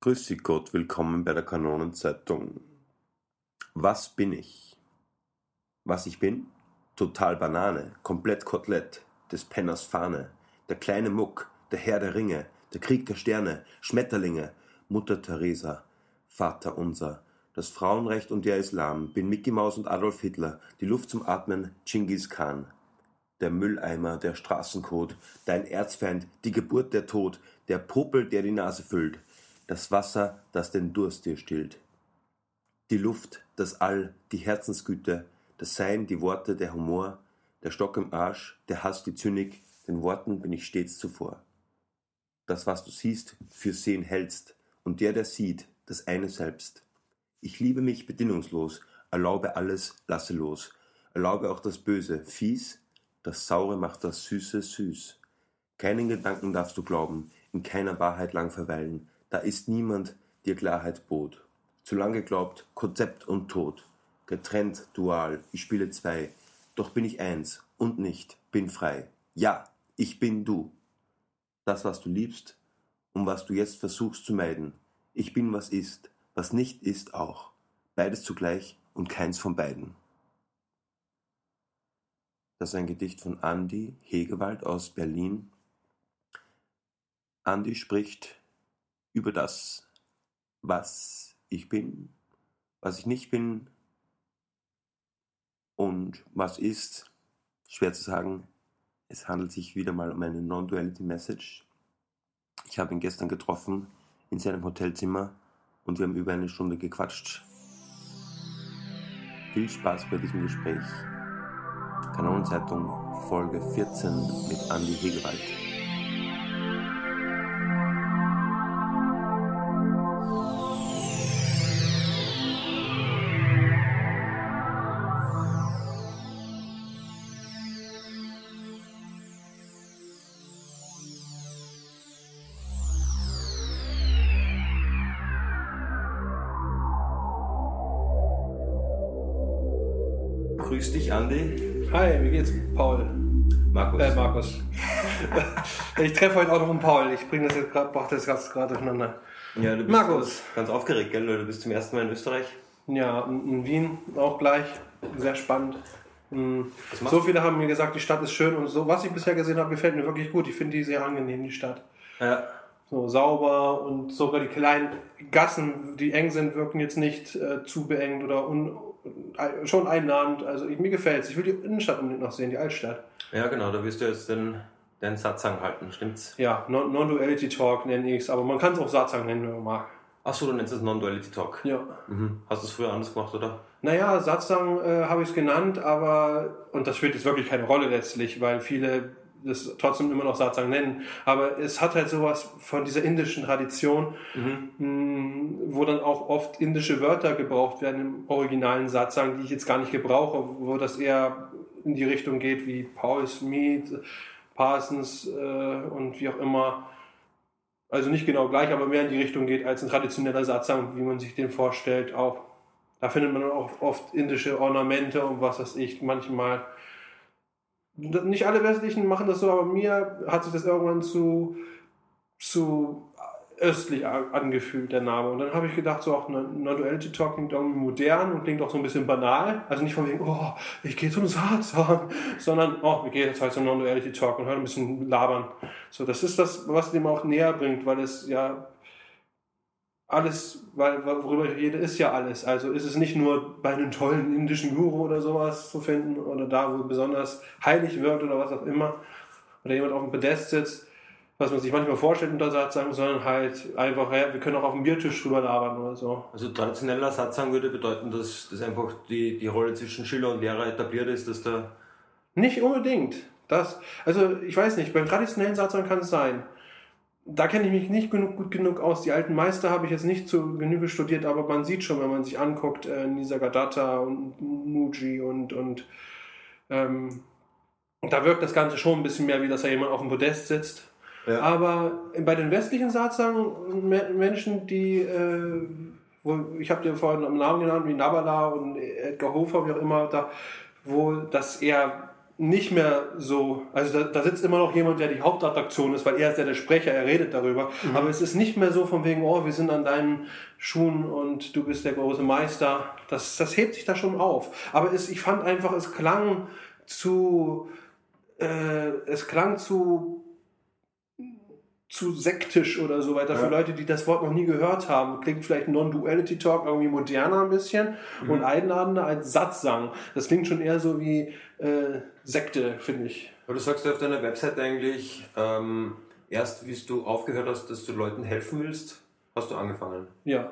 Grüß Sie Gott, willkommen bei der Kanonenzeitung. Was bin ich? Was ich bin? Total Banane, komplett Kotelett, des Penners Fahne, der kleine Muck, der Herr der Ringe, der Krieg der Sterne, Schmetterlinge, Mutter Teresa, Vater unser, das Frauenrecht und der Islam, bin Mickey Maus und Adolf Hitler, die Luft zum Atmen, Genghis Khan. Der Mülleimer, der Straßenkot, dein Erzfeind, die Geburt der Tod, der Popel, der die Nase füllt, das Wasser, das den Durst dir stillt. Die Luft, das All, die Herzensgüte, das Sein, die Worte, der Humor, der Stock im Arsch, der Hass, die Zynik, den Worten bin ich stets zuvor. Das, was du siehst, für Sehen hältst, und der, der sieht, das eine selbst. Ich liebe mich bedingungslos, erlaube alles, lasse los, erlaube auch das Böse, fies, das Saure macht das Süße süß. Keinen Gedanken darfst du glauben, in keiner Wahrheit lang verweilen, da ist niemand, dir Klarheit bot. Zu lang geglaubt, Konzept und Tod. Getrennt, dual, ich spiele zwei. Doch bin ich eins und nicht, bin frei. Ja, ich bin du. Das, was du liebst und was du jetzt versuchst zu meiden. Ich bin, was ist, was nicht ist auch. Beides zugleich und keins von beiden. Das ist ein Gedicht von Andy Hegewald aus Berlin. Andy spricht über das, was ich bin, was ich nicht bin und was ist. Schwer zu sagen. Es handelt sich wieder mal um eine Non-Duality Message. Ich habe ihn gestern getroffen in seinem Hotelzimmer und wir haben über eine Stunde gequatscht. Viel Spaß bei diesem Gespräch. Kanonenzeitung Folge 14 mit Andy Hegewald. Markus. Äh, Markus. ich treffe heute auch noch einen Paul. Ich bringe das jetzt gerade, brauche das gerade gerade durcheinander. Ja, du bist Markus. ganz aufgeregt, gell? Du bist zum ersten Mal in Österreich. Ja, in in Wien auch gleich. Sehr spannend. Hm. So viele haben mir gesagt, die Stadt ist schön und so, was ich bisher gesehen habe, gefällt mir wirklich gut. Ich finde die sehr angenehm, die Stadt. Ja. So sauber und sogar die kleinen Gassen, die eng sind, wirken jetzt nicht äh, zu beengt oder un, äh, schon einnahmend. Also ich, mir gefällt's. Ich will die Innenstadt unbedingt noch sehen, die Altstadt. Ja, genau, da wirst du jetzt den, den Satzang halten, stimmt's? Ja, Non- Non-Duality Talk nenne ich es, aber man kann es auch Satzang nennen, wenn man mag. Achso, du nennst es Non-Duality Talk. Ja. Mhm. Hast du es früher anders gemacht, oder? Naja, Satzang äh, habe ich es genannt, aber, und das spielt jetzt wirklich keine Rolle letztlich, weil viele das trotzdem immer noch Satsang nennen, aber es hat halt sowas von dieser indischen Tradition, mh, wo dann auch oft indische Wörter gebraucht werden im originalen Satsang, die ich jetzt gar nicht gebrauche, wo das eher in die Richtung geht wie Paul's Mead, Parsons äh, und wie auch immer. Also nicht genau gleich, aber mehr in die Richtung geht als ein traditioneller Satsang, wie man sich den vorstellt. Auch da findet man auch oft indische Ornamente und was weiß ich, manchmal. Nicht alle westlichen machen das so, aber mir hat sich das irgendwann zu, zu östlich angefühlt, der Name. Und dann habe ich gedacht, so auch Non-Duality Talk klingt irgendwie modern und klingt auch so ein bisschen banal. Also nicht von wegen, oh, ich gehe zum Satzang, sondern, oh, wir gehen jetzt halt zum Non-Duality Talk und hören ein bisschen labern. So, das ist das, was dem auch näher bringt, weil es ja alles, weil worüber ich rede, ist ja alles. Also ist es nicht nur bei einem tollen indischen Guru oder sowas zu finden oder da, wo besonders heilig wird oder was auch immer, oder jemand auf dem Podest sitzt, was man sich manchmal vorstellt unter Satzang, sondern halt einfach, ja, wir können auch auf dem Biertisch drüber labern oder so. Also traditioneller Satzang würde bedeuten, dass, dass einfach die, die Rolle zwischen Schüler und Lehrer etabliert ist, dass da. Nicht unbedingt. Das, also ich weiß nicht, beim traditionellen Satzang kann es sein. Da kenne ich mich nicht genug, gut genug aus. Die alten Meister habe ich jetzt nicht zu Genüge studiert, aber man sieht schon, wenn man sich anguckt, äh, Nisargadatta und Muji und, und ähm, da wirkt das Ganze schon ein bisschen mehr, wie dass da jemand auf dem Podest sitzt. Ja. Aber bei den westlichen Satzang, Me- Menschen, die, äh, wo, ich habe dir vorhin einen Namen genannt, wie Nabala und Edgar Hofer, wie auch immer, da, wo das eher nicht mehr so, also da, da, sitzt immer noch jemand, der die Hauptattraktion ist, weil er ist ja der Sprecher, er redet darüber. Mhm. Aber es ist nicht mehr so von wegen, oh, wir sind an deinen Schuhen und du bist der große Meister. Das, das hebt sich da schon auf. Aber es, ich fand einfach, es klang zu, äh, es klang zu zu sektisch oder so weiter ja. für Leute, die das Wort noch nie gehört haben. Klingt vielleicht Non-Duality Talk irgendwie moderner ein bisschen mhm. und einladender als Satzsang. Das klingt schon eher so wie äh, Sekte, finde ich. Aber du sagst ja auf deiner Website eigentlich, ähm, erst wie du aufgehört hast, dass du Leuten helfen willst, hast du angefangen. Ja.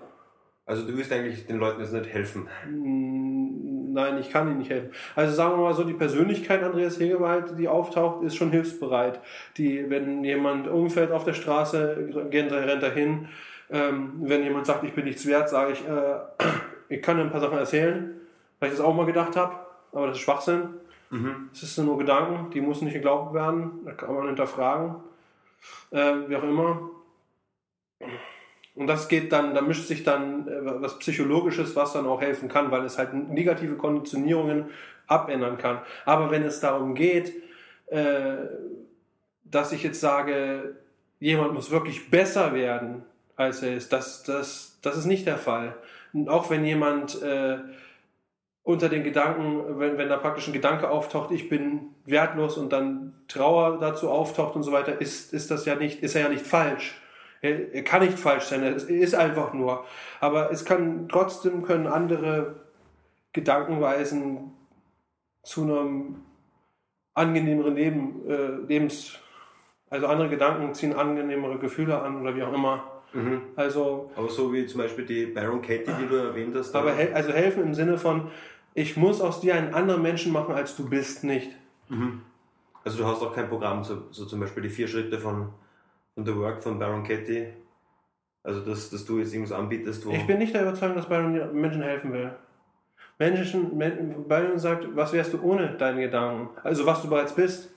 Also du willst eigentlich den Leuten jetzt nicht helfen. Mm, nein, ich kann ihnen nicht helfen. Also sagen wir mal so, die Persönlichkeit Andreas Hegewald, die auftaucht, ist schon hilfsbereit. Die, wenn jemand umfällt auf der Straße, rennt er, hin. Ähm, wenn jemand sagt, ich bin nichts wert, sage ich, äh, ich kann dir ein paar Sachen erzählen, weil ich das auch mal gedacht habe, aber das ist Schwachsinn. Mhm. Es ist nur Gedanken, die müssen nicht geglaubt werden, da kann man hinterfragen, äh, wie auch immer. Und das geht dann, da mischt sich dann äh, was Psychologisches, was dann auch helfen kann, weil es halt negative Konditionierungen abändern kann. Aber wenn es darum geht, äh, dass ich jetzt sage, jemand muss wirklich besser werden, als er ist, das, das, das ist nicht der Fall. Und auch wenn jemand äh, unter den Gedanken, wenn, wenn da praktisch ein Gedanke auftaucht, ich bin wertlos und dann Trauer dazu auftaucht und so weiter, ist, ist das ja nicht, ist er ja nicht falsch er, kann nicht falsch sein, er ist einfach nur. Aber es kann trotzdem können andere Gedankenweisen zu einem angenehmeren Leben, äh, Lebens, also andere Gedanken ziehen angenehmere Gefühle an oder wie auch immer. Mhm. Also, aber so wie zum Beispiel die Baron Katie, die du erwähnt hast. Aber hel also helfen im Sinne von, ich muss aus dir einen anderen Menschen machen, als du bist, nicht. Mhm. Also du hast auch kein Programm, so, so zum Beispiel die vier Schritte von von The Work von Baron Katie? Also, dass, dass du jetzt irgendwas anbietest, wo. Ich bin nicht der Überzeugung, dass Baron Menschen helfen will. Menschen, Byron sagt, was wärst du ohne deine Gedanken? Also, was du bereits bist.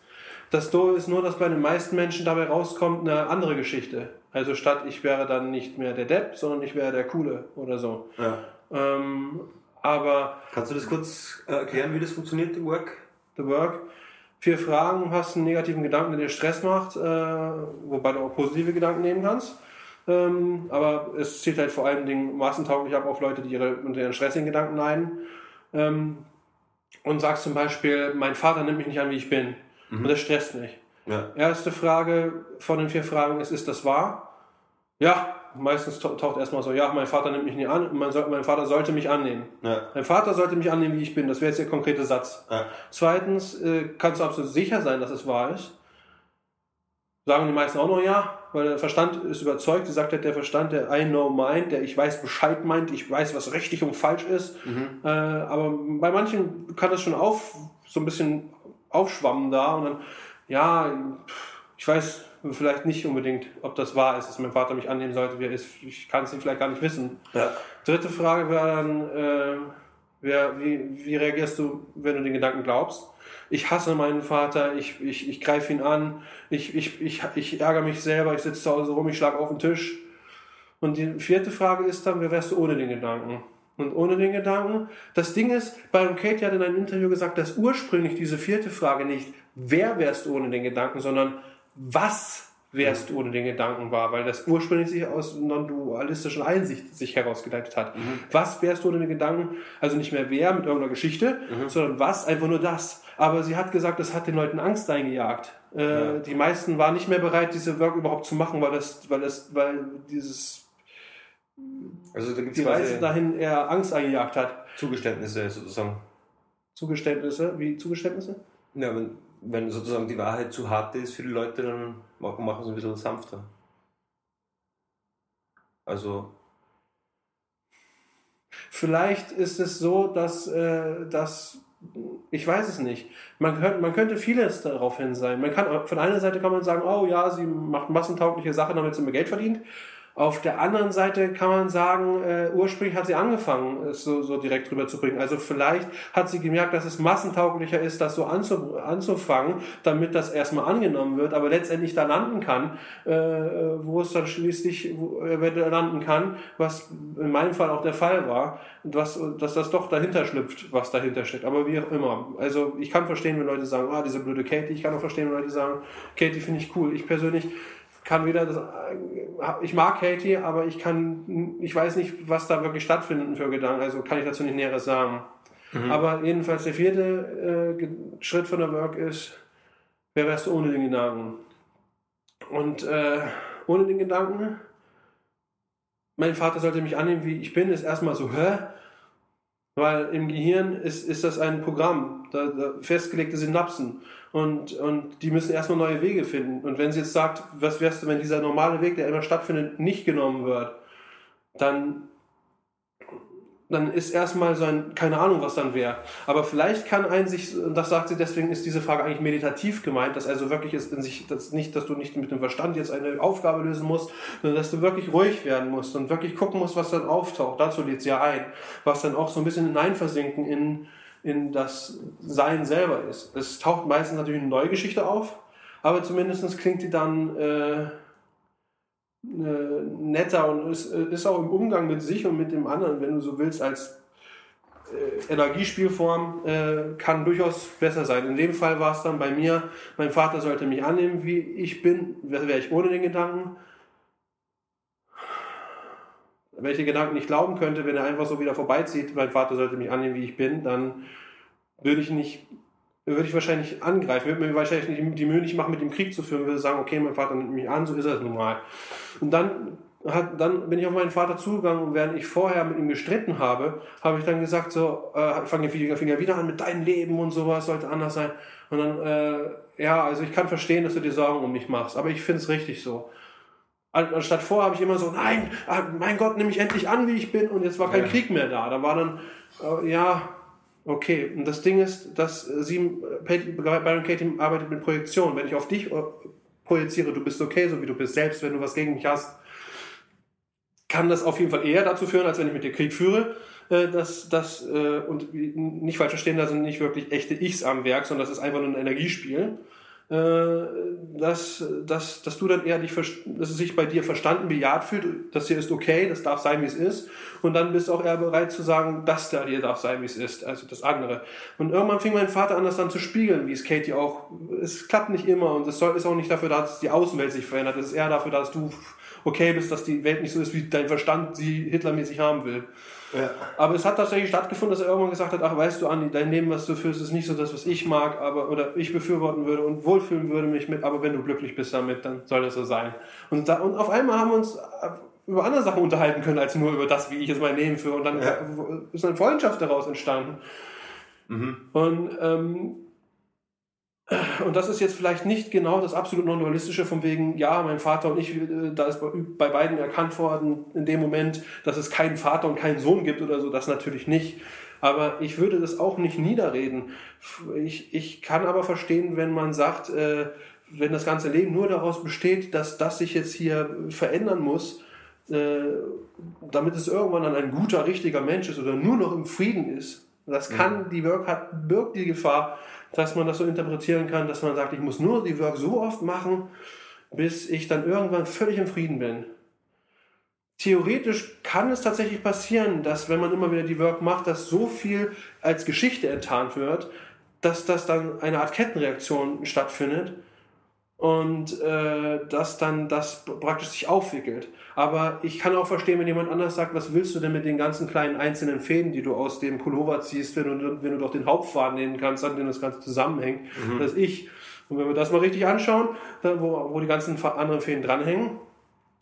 Das Do ist nur, dass bei den meisten Menschen dabei rauskommt eine andere Geschichte. Also, statt ich wäre dann nicht mehr der Depp, sondern ich wäre der Coole oder so. Ja. Ähm, aber. Kannst du das kurz erklären, wie das funktioniert, The Work? The Work vier Fragen, hast einen negativen Gedanken, der dir Stress macht, äh, wobei du auch positive Gedanken nehmen kannst. Ähm, aber es zielt halt vor allen Dingen massentauglich ab auf Leute, die ihre, unter ihren stressigen Gedanken leiden. Ähm, und sagst zum Beispiel, mein Vater nimmt mich nicht an, wie ich bin. Mhm. Und das stresst mich. Ja. Erste Frage von den vier Fragen ist, ist das wahr? Ja, meistens taucht erstmal so, ja, mein Vater nimmt mich nicht an, mein, mein Vater sollte mich annehmen. Ja. Mein Vater sollte mich annehmen, wie ich bin. Das wäre jetzt der konkrete Satz. Ja. Zweitens, äh, kannst du absolut sicher sein, dass es wahr ist. Sagen die meisten auch noch ja, weil der Verstand ist überzeugt. Sie sagt halt der Verstand, der I know mind, der ich weiß Bescheid meint, ich weiß, was richtig und falsch ist. Mhm. Äh, aber bei manchen kann das schon auf, so ein bisschen aufschwammen da und dann, ja, ich weiß, vielleicht nicht unbedingt, ob das wahr ist, dass mein Vater mich annehmen sollte, wie er ist. Ich kann es ihm vielleicht gar nicht wissen. Ja. Dritte Frage wäre dann, äh, wer, wie, wie reagierst du, wenn du den Gedanken glaubst? Ich hasse meinen Vater, ich, ich, ich greife ihn an, ich, ich, ich, ich ärgere mich selber, ich sitze zu Hause rum, ich schlage auf den Tisch. Und die vierte Frage ist dann, wer wärst du ohne den Gedanken? Und ohne den Gedanken, das Ding ist, Byron Kate hat in einem Interview gesagt, dass ursprünglich diese vierte Frage nicht, wer wärst du ohne den Gedanken, sondern was wärst du ohne den Gedanken war, weil das ursprünglich sich aus non-dualistischen Einsicht sich herausgeleitet hat. Mhm. Was wärst du ohne den Gedanken? Also nicht mehr wer mit irgendeiner Geschichte, mhm. sondern was, einfach nur das. Aber sie hat gesagt, das hat den Leuten Angst eingejagt. Äh, ja. Die meisten waren nicht mehr bereit, diese Work überhaupt zu machen, weil das, weil das, weil dieses also da gibt's die Reise dahin eher Angst eingejagt hat. Zugeständnisse sozusagen. Zugeständnisse? Wie Zugeständnisse? Ja, wenn wenn sozusagen die Wahrheit zu hart ist für die Leute, dann machen, sie ein bisschen sanfter. Also. Vielleicht ist es so, dass, äh, dass ich weiß es nicht. Man, könnte, man könnte vieles darauf hin sein. Man kann, von einer Seite kann man sagen, oh ja, sie macht massentaugliche Sachen, damit sie mehr Geld verdient. Auf der anderen Seite kann man sagen, äh, ursprünglich hat sie angefangen, es so, so direkt rüberzubringen. Also vielleicht hat sie gemerkt, dass es massentauglicher ist, das so anzu, anzufangen, damit das erstmal angenommen wird, aber letztendlich da landen kann, äh, wo es dann schließlich wo, äh, landen kann, was in meinem Fall auch der Fall war, was, dass das doch dahinter schlüpft, was dahinter steckt. Aber wie auch immer. Also ich kann verstehen, wenn Leute sagen, ah, diese blöde Katie. Ich kann auch verstehen, wenn Leute sagen, Katie finde ich cool. Ich persönlich kann wieder das, ich mag Katie, aber ich kann, ich weiß nicht, was da wirklich stattfindet für Gedanken, also kann ich dazu nicht Näheres sagen. Mhm. Aber jedenfalls der vierte äh, Schritt von der Work ist, wer wärst du ohne den Gedanken? Und äh, ohne den Gedanken, mein Vater sollte mich annehmen, wie ich bin, ist erstmal so, hä? Weil im Gehirn ist, ist das ein Programm, da, da festgelegte Synapsen. Und, und die müssen erstmal neue Wege finden. Und wenn sie jetzt sagt, was wärst du, wenn dieser normale Weg, der immer stattfindet, nicht genommen wird, dann dann ist erstmal so ein, keine Ahnung, was dann wäre. Aber vielleicht kann ein sich, und das sagt sie, deswegen ist diese Frage eigentlich meditativ gemeint, dass also wirklich ist in sich, dass nicht, dass du nicht mit dem Verstand jetzt eine Aufgabe lösen musst, sondern dass du wirklich ruhig werden musst und wirklich gucken musst, was dann auftaucht. Dazu lädt sie ja ein. Was dann auch so ein bisschen hineinversinken in, in das Sein selber ist. Es taucht meistens natürlich eine neue Geschichte auf, aber zumindest klingt die dann, äh, äh, netter und ist, ist auch im Umgang mit sich und mit dem anderen, wenn du so willst, als äh, Energiespielform äh, kann durchaus besser sein. In dem Fall war es dann bei mir, mein Vater sollte mich annehmen, wie ich bin, wäre ich ohne den Gedanken. Wenn ich den Gedanken nicht glauben könnte, wenn er einfach so wieder vorbeizieht, mein Vater sollte mich annehmen, wie ich bin, dann würde ich nicht würde ich wahrscheinlich angreifen, würde mir wahrscheinlich nicht die Mühe nicht machen, mit dem Krieg zu führen, würde sagen, okay, mein Vater nimmt mich an, so ist das nun mal. Und dann hat, dann bin ich auf meinen Vater zugegangen und während ich vorher mit ihm gestritten habe, habe ich dann gesagt, so, äh, fange den Finger wieder an mit deinem Leben und sowas, sollte anders sein. Und dann, äh, ja, also ich kann verstehen, dass du dir Sorgen um mich machst, aber ich finde es richtig so. Anstatt vor habe ich immer so, nein, ah, mein Gott, nimm mich endlich an, wie ich bin und jetzt war kein ja. Krieg mehr da. Da war dann, äh, ja, Okay, und das Ding ist, dass sie, Byron Katie arbeitet mit Projektion. Wenn ich auf dich äh, projiziere, du bist okay, so wie du bist, selbst wenn du was gegen mich hast, kann das auf jeden Fall eher dazu führen, als wenn ich mit dir Krieg führe. Äh, dass das, äh, und nicht falsch verstehen, da sind nicht wirklich echte Ichs am Werk, sondern das ist einfach nur ein Energiespiel. Äh, dass, dass, dass du dann eher dich, dass es sich bei dir verstanden, bejaht fühlt, das hier ist okay, das darf sein, wie es ist. Und dann bist du auch eher bereit zu sagen, das da hier darf sein, wie es ist, also das andere. Und irgendwann fing mein Vater an, das dann zu spiegeln, wie es Katie auch, es klappt nicht immer und es soll, ist auch nicht dafür da, dass die Außenwelt sich verändert, es ist eher dafür da, dass du okay bist, dass die Welt nicht so ist, wie dein Verstand sie hitlermäßig haben will. Ja. Aber es hat tatsächlich stattgefunden, dass er irgendwann gesagt hat, ach weißt du, Andi, dein Leben, was du führst, ist nicht so das, was ich mag, aber oder ich befürworten würde und wohlfühlen würde mich mit, aber wenn du glücklich bist damit, dann soll das so sein. Und, da, und auf einmal haben wir uns über andere Sachen unterhalten können, als nur über das, wie ich jetzt mein Leben führe. Und dann ja. ist eine Freundschaft daraus entstanden. Mhm. Und ähm, und das ist jetzt vielleicht nicht genau das absolut non-dualistische von wegen, ja, mein Vater und ich, äh, da ist bei beiden erkannt worden in dem Moment, dass es keinen Vater und keinen Sohn gibt oder so, das natürlich nicht. Aber ich würde das auch nicht niederreden. Ich, ich kann aber verstehen, wenn man sagt, äh, wenn das ganze Leben nur daraus besteht, dass das sich jetzt hier verändern muss, äh, damit es irgendwann dann ein guter, richtiger Mensch ist oder nur noch im Frieden ist. Das kann, mhm. die Work hat, birgt die Gefahr, dass man das so interpretieren kann, dass man sagt, ich muss nur die Work so oft machen, bis ich dann irgendwann völlig im Frieden bin. Theoretisch kann es tatsächlich passieren, dass wenn man immer wieder die Work macht, dass so viel als Geschichte enttarnt wird, dass das dann eine Art Kettenreaktion stattfindet und äh, dass dann das praktisch sich aufwickelt. Aber ich kann auch verstehen, wenn jemand anders sagt, was willst du denn mit den ganzen kleinen einzelnen Fäden, die du aus dem Pullover ziehst, wenn du, wenn du doch den Hauptfaden nehmen kannst, an dem das Ganze zusammenhängt, mhm. dass ich. Und wenn wir das mal richtig anschauen, dann, wo, wo die ganzen anderen Fäden dranhängen,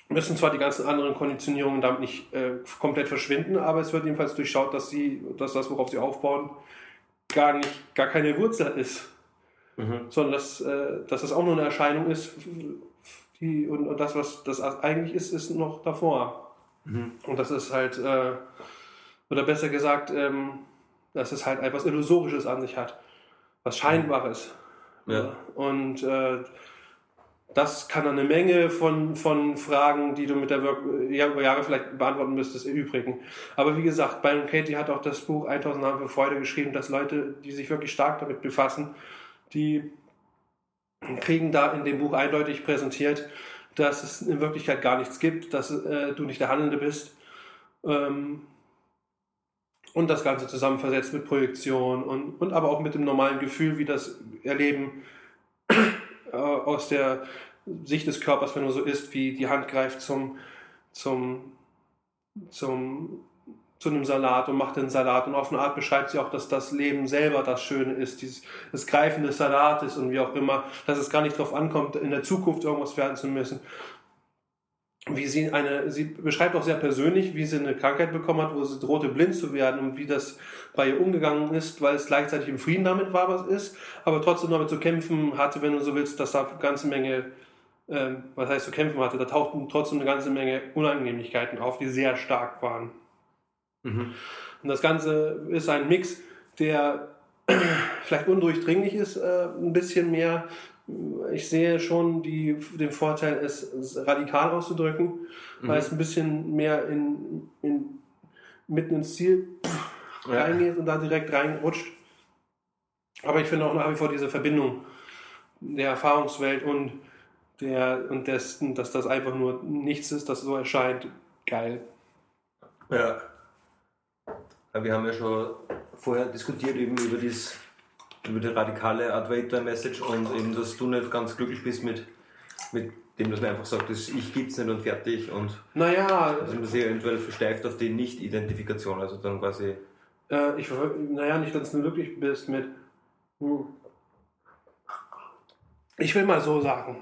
müssen zwar die ganzen anderen Konditionierungen damit nicht äh, komplett verschwinden, aber es wird jedenfalls durchschaut, dass sie, dass das, worauf sie aufbauen, gar nicht, gar keine Wurzel ist mhm. sondern dass, äh, dass das auch nur eine Erscheinung ist, die, und, und das, was das eigentlich ist, ist noch davor. Mhm. Und das ist halt, äh, oder besser gesagt, ähm, dass es halt etwas Illusorisches an sich hat, was Scheinbares. Ja. Und äh, das kann eine Menge von, von Fragen, die du mit der Work ja, über Jahre vielleicht beantworten müsstest, erübrigen. Aber wie gesagt, Byron Katie hat auch das Buch 1000 Namen für Freude geschrieben, dass Leute, die sich wirklich stark damit befassen, die kriegen da in dem Buch eindeutig präsentiert, dass es in Wirklichkeit gar nichts gibt, dass äh, du nicht der Handelnde bist. Ähm, und das Ganze zusammen versetzt mit Projektion und, und aber auch mit dem normalen Gefühl, wie das Erleben äh, aus der Sicht des Körpers, wenn du so ist, wie die Hand greift zum, zum, zum, zu einem Salat und macht den Salat. Und auf eine Art beschreibt sie auch, dass das Leben selber das Schöne ist, dieses, das Greifen des Salates und wie auch immer, dass es gar nicht darauf ankommt, in der Zukunft irgendwas werden zu müssen. Wie sie eine, sie beschreibt auch sehr persönlich, wie sie eine Krankheit bekommen hat, wo sie drohte, blind zu werden und wie das bei ihr umgegangen ist, weil es gleichzeitig im Frieden damit war, was ist, aber trotzdem damit zu kämpfen hatte, wenn du so willst, dass da eine ganze Menge ähm, was heißt zu kämpfen hatte, da tauchten trotzdem eine ganze Menge Unannehmlichkeiten auf, die sehr stark waren. Mhm. Und das Ganze ist ein Mix, der vielleicht undurchdringlich ist, äh, ein bisschen mehr. Ich sehe schon die, den Vorteil, es, es radikal auszudrücken, mhm. weil es ein bisschen mehr in, in, mitten ins Ziel ja. reingeht und da direkt reinrutscht. Aber ich finde auch nach wie vor diese Verbindung der Erfahrungswelt und der und dessen, dass das einfach nur nichts ist, das so erscheint, geil. Ja. Wir haben ja schon vorher diskutiert eben über das über die radikale Advaita Message und eben, dass du nicht ganz glücklich bist mit, mit dem, dass man einfach sagt, das Ich gibt's nicht und fertig und naja, also man sich eventuell versteift auf die Nicht-Identifikation, also dann quasi. Äh, ich, naja, nicht, dass du glücklich bist mit. Hm. Ich will mal so sagen,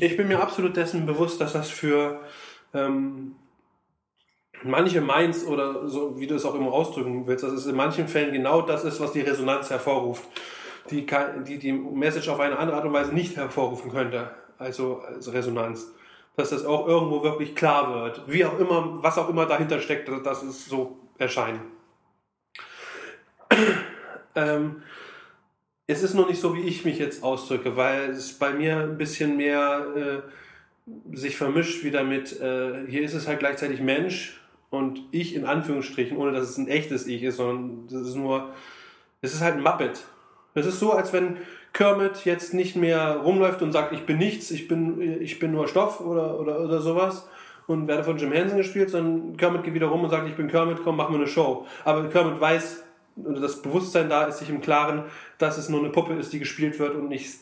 ich bin mir absolut dessen bewusst, dass das für ähm, manche Minds oder so, wie du es auch immer ausdrücken willst, dass es in manchen Fällen genau das ist, was die Resonanz hervorruft, die die, die Message auf eine andere Art und Weise nicht hervorrufen könnte, also als Resonanz. Dass das auch irgendwo wirklich klar wird, wie auch immer, was auch immer dahinter steckt, dass es so erscheint. ähm, es ist noch nicht so, wie ich mich jetzt ausdrücke, weil es bei mir ein bisschen mehr äh, sich vermischt wieder mit, äh, hier ist es halt gleichzeitig Mensch und ich in Anführungsstrichen, ohne dass es ein echtes Ich ist, sondern das ist nur, es ist halt ein Muppet. Es ist so, als wenn Kermit jetzt nicht mehr rumläuft und sagt, ich bin nichts, ich bin, ich bin nur Stoff oder, oder, oder sowas und werde von Jim Henson gespielt, sondern Kermit geht wieder rum und sagt, ich bin Kermit, komm, mach mir eine Show. Aber Kermit weiß, und das Bewusstsein da ist sich im Klaren, dass es nur eine Puppe ist, die gespielt wird und nicht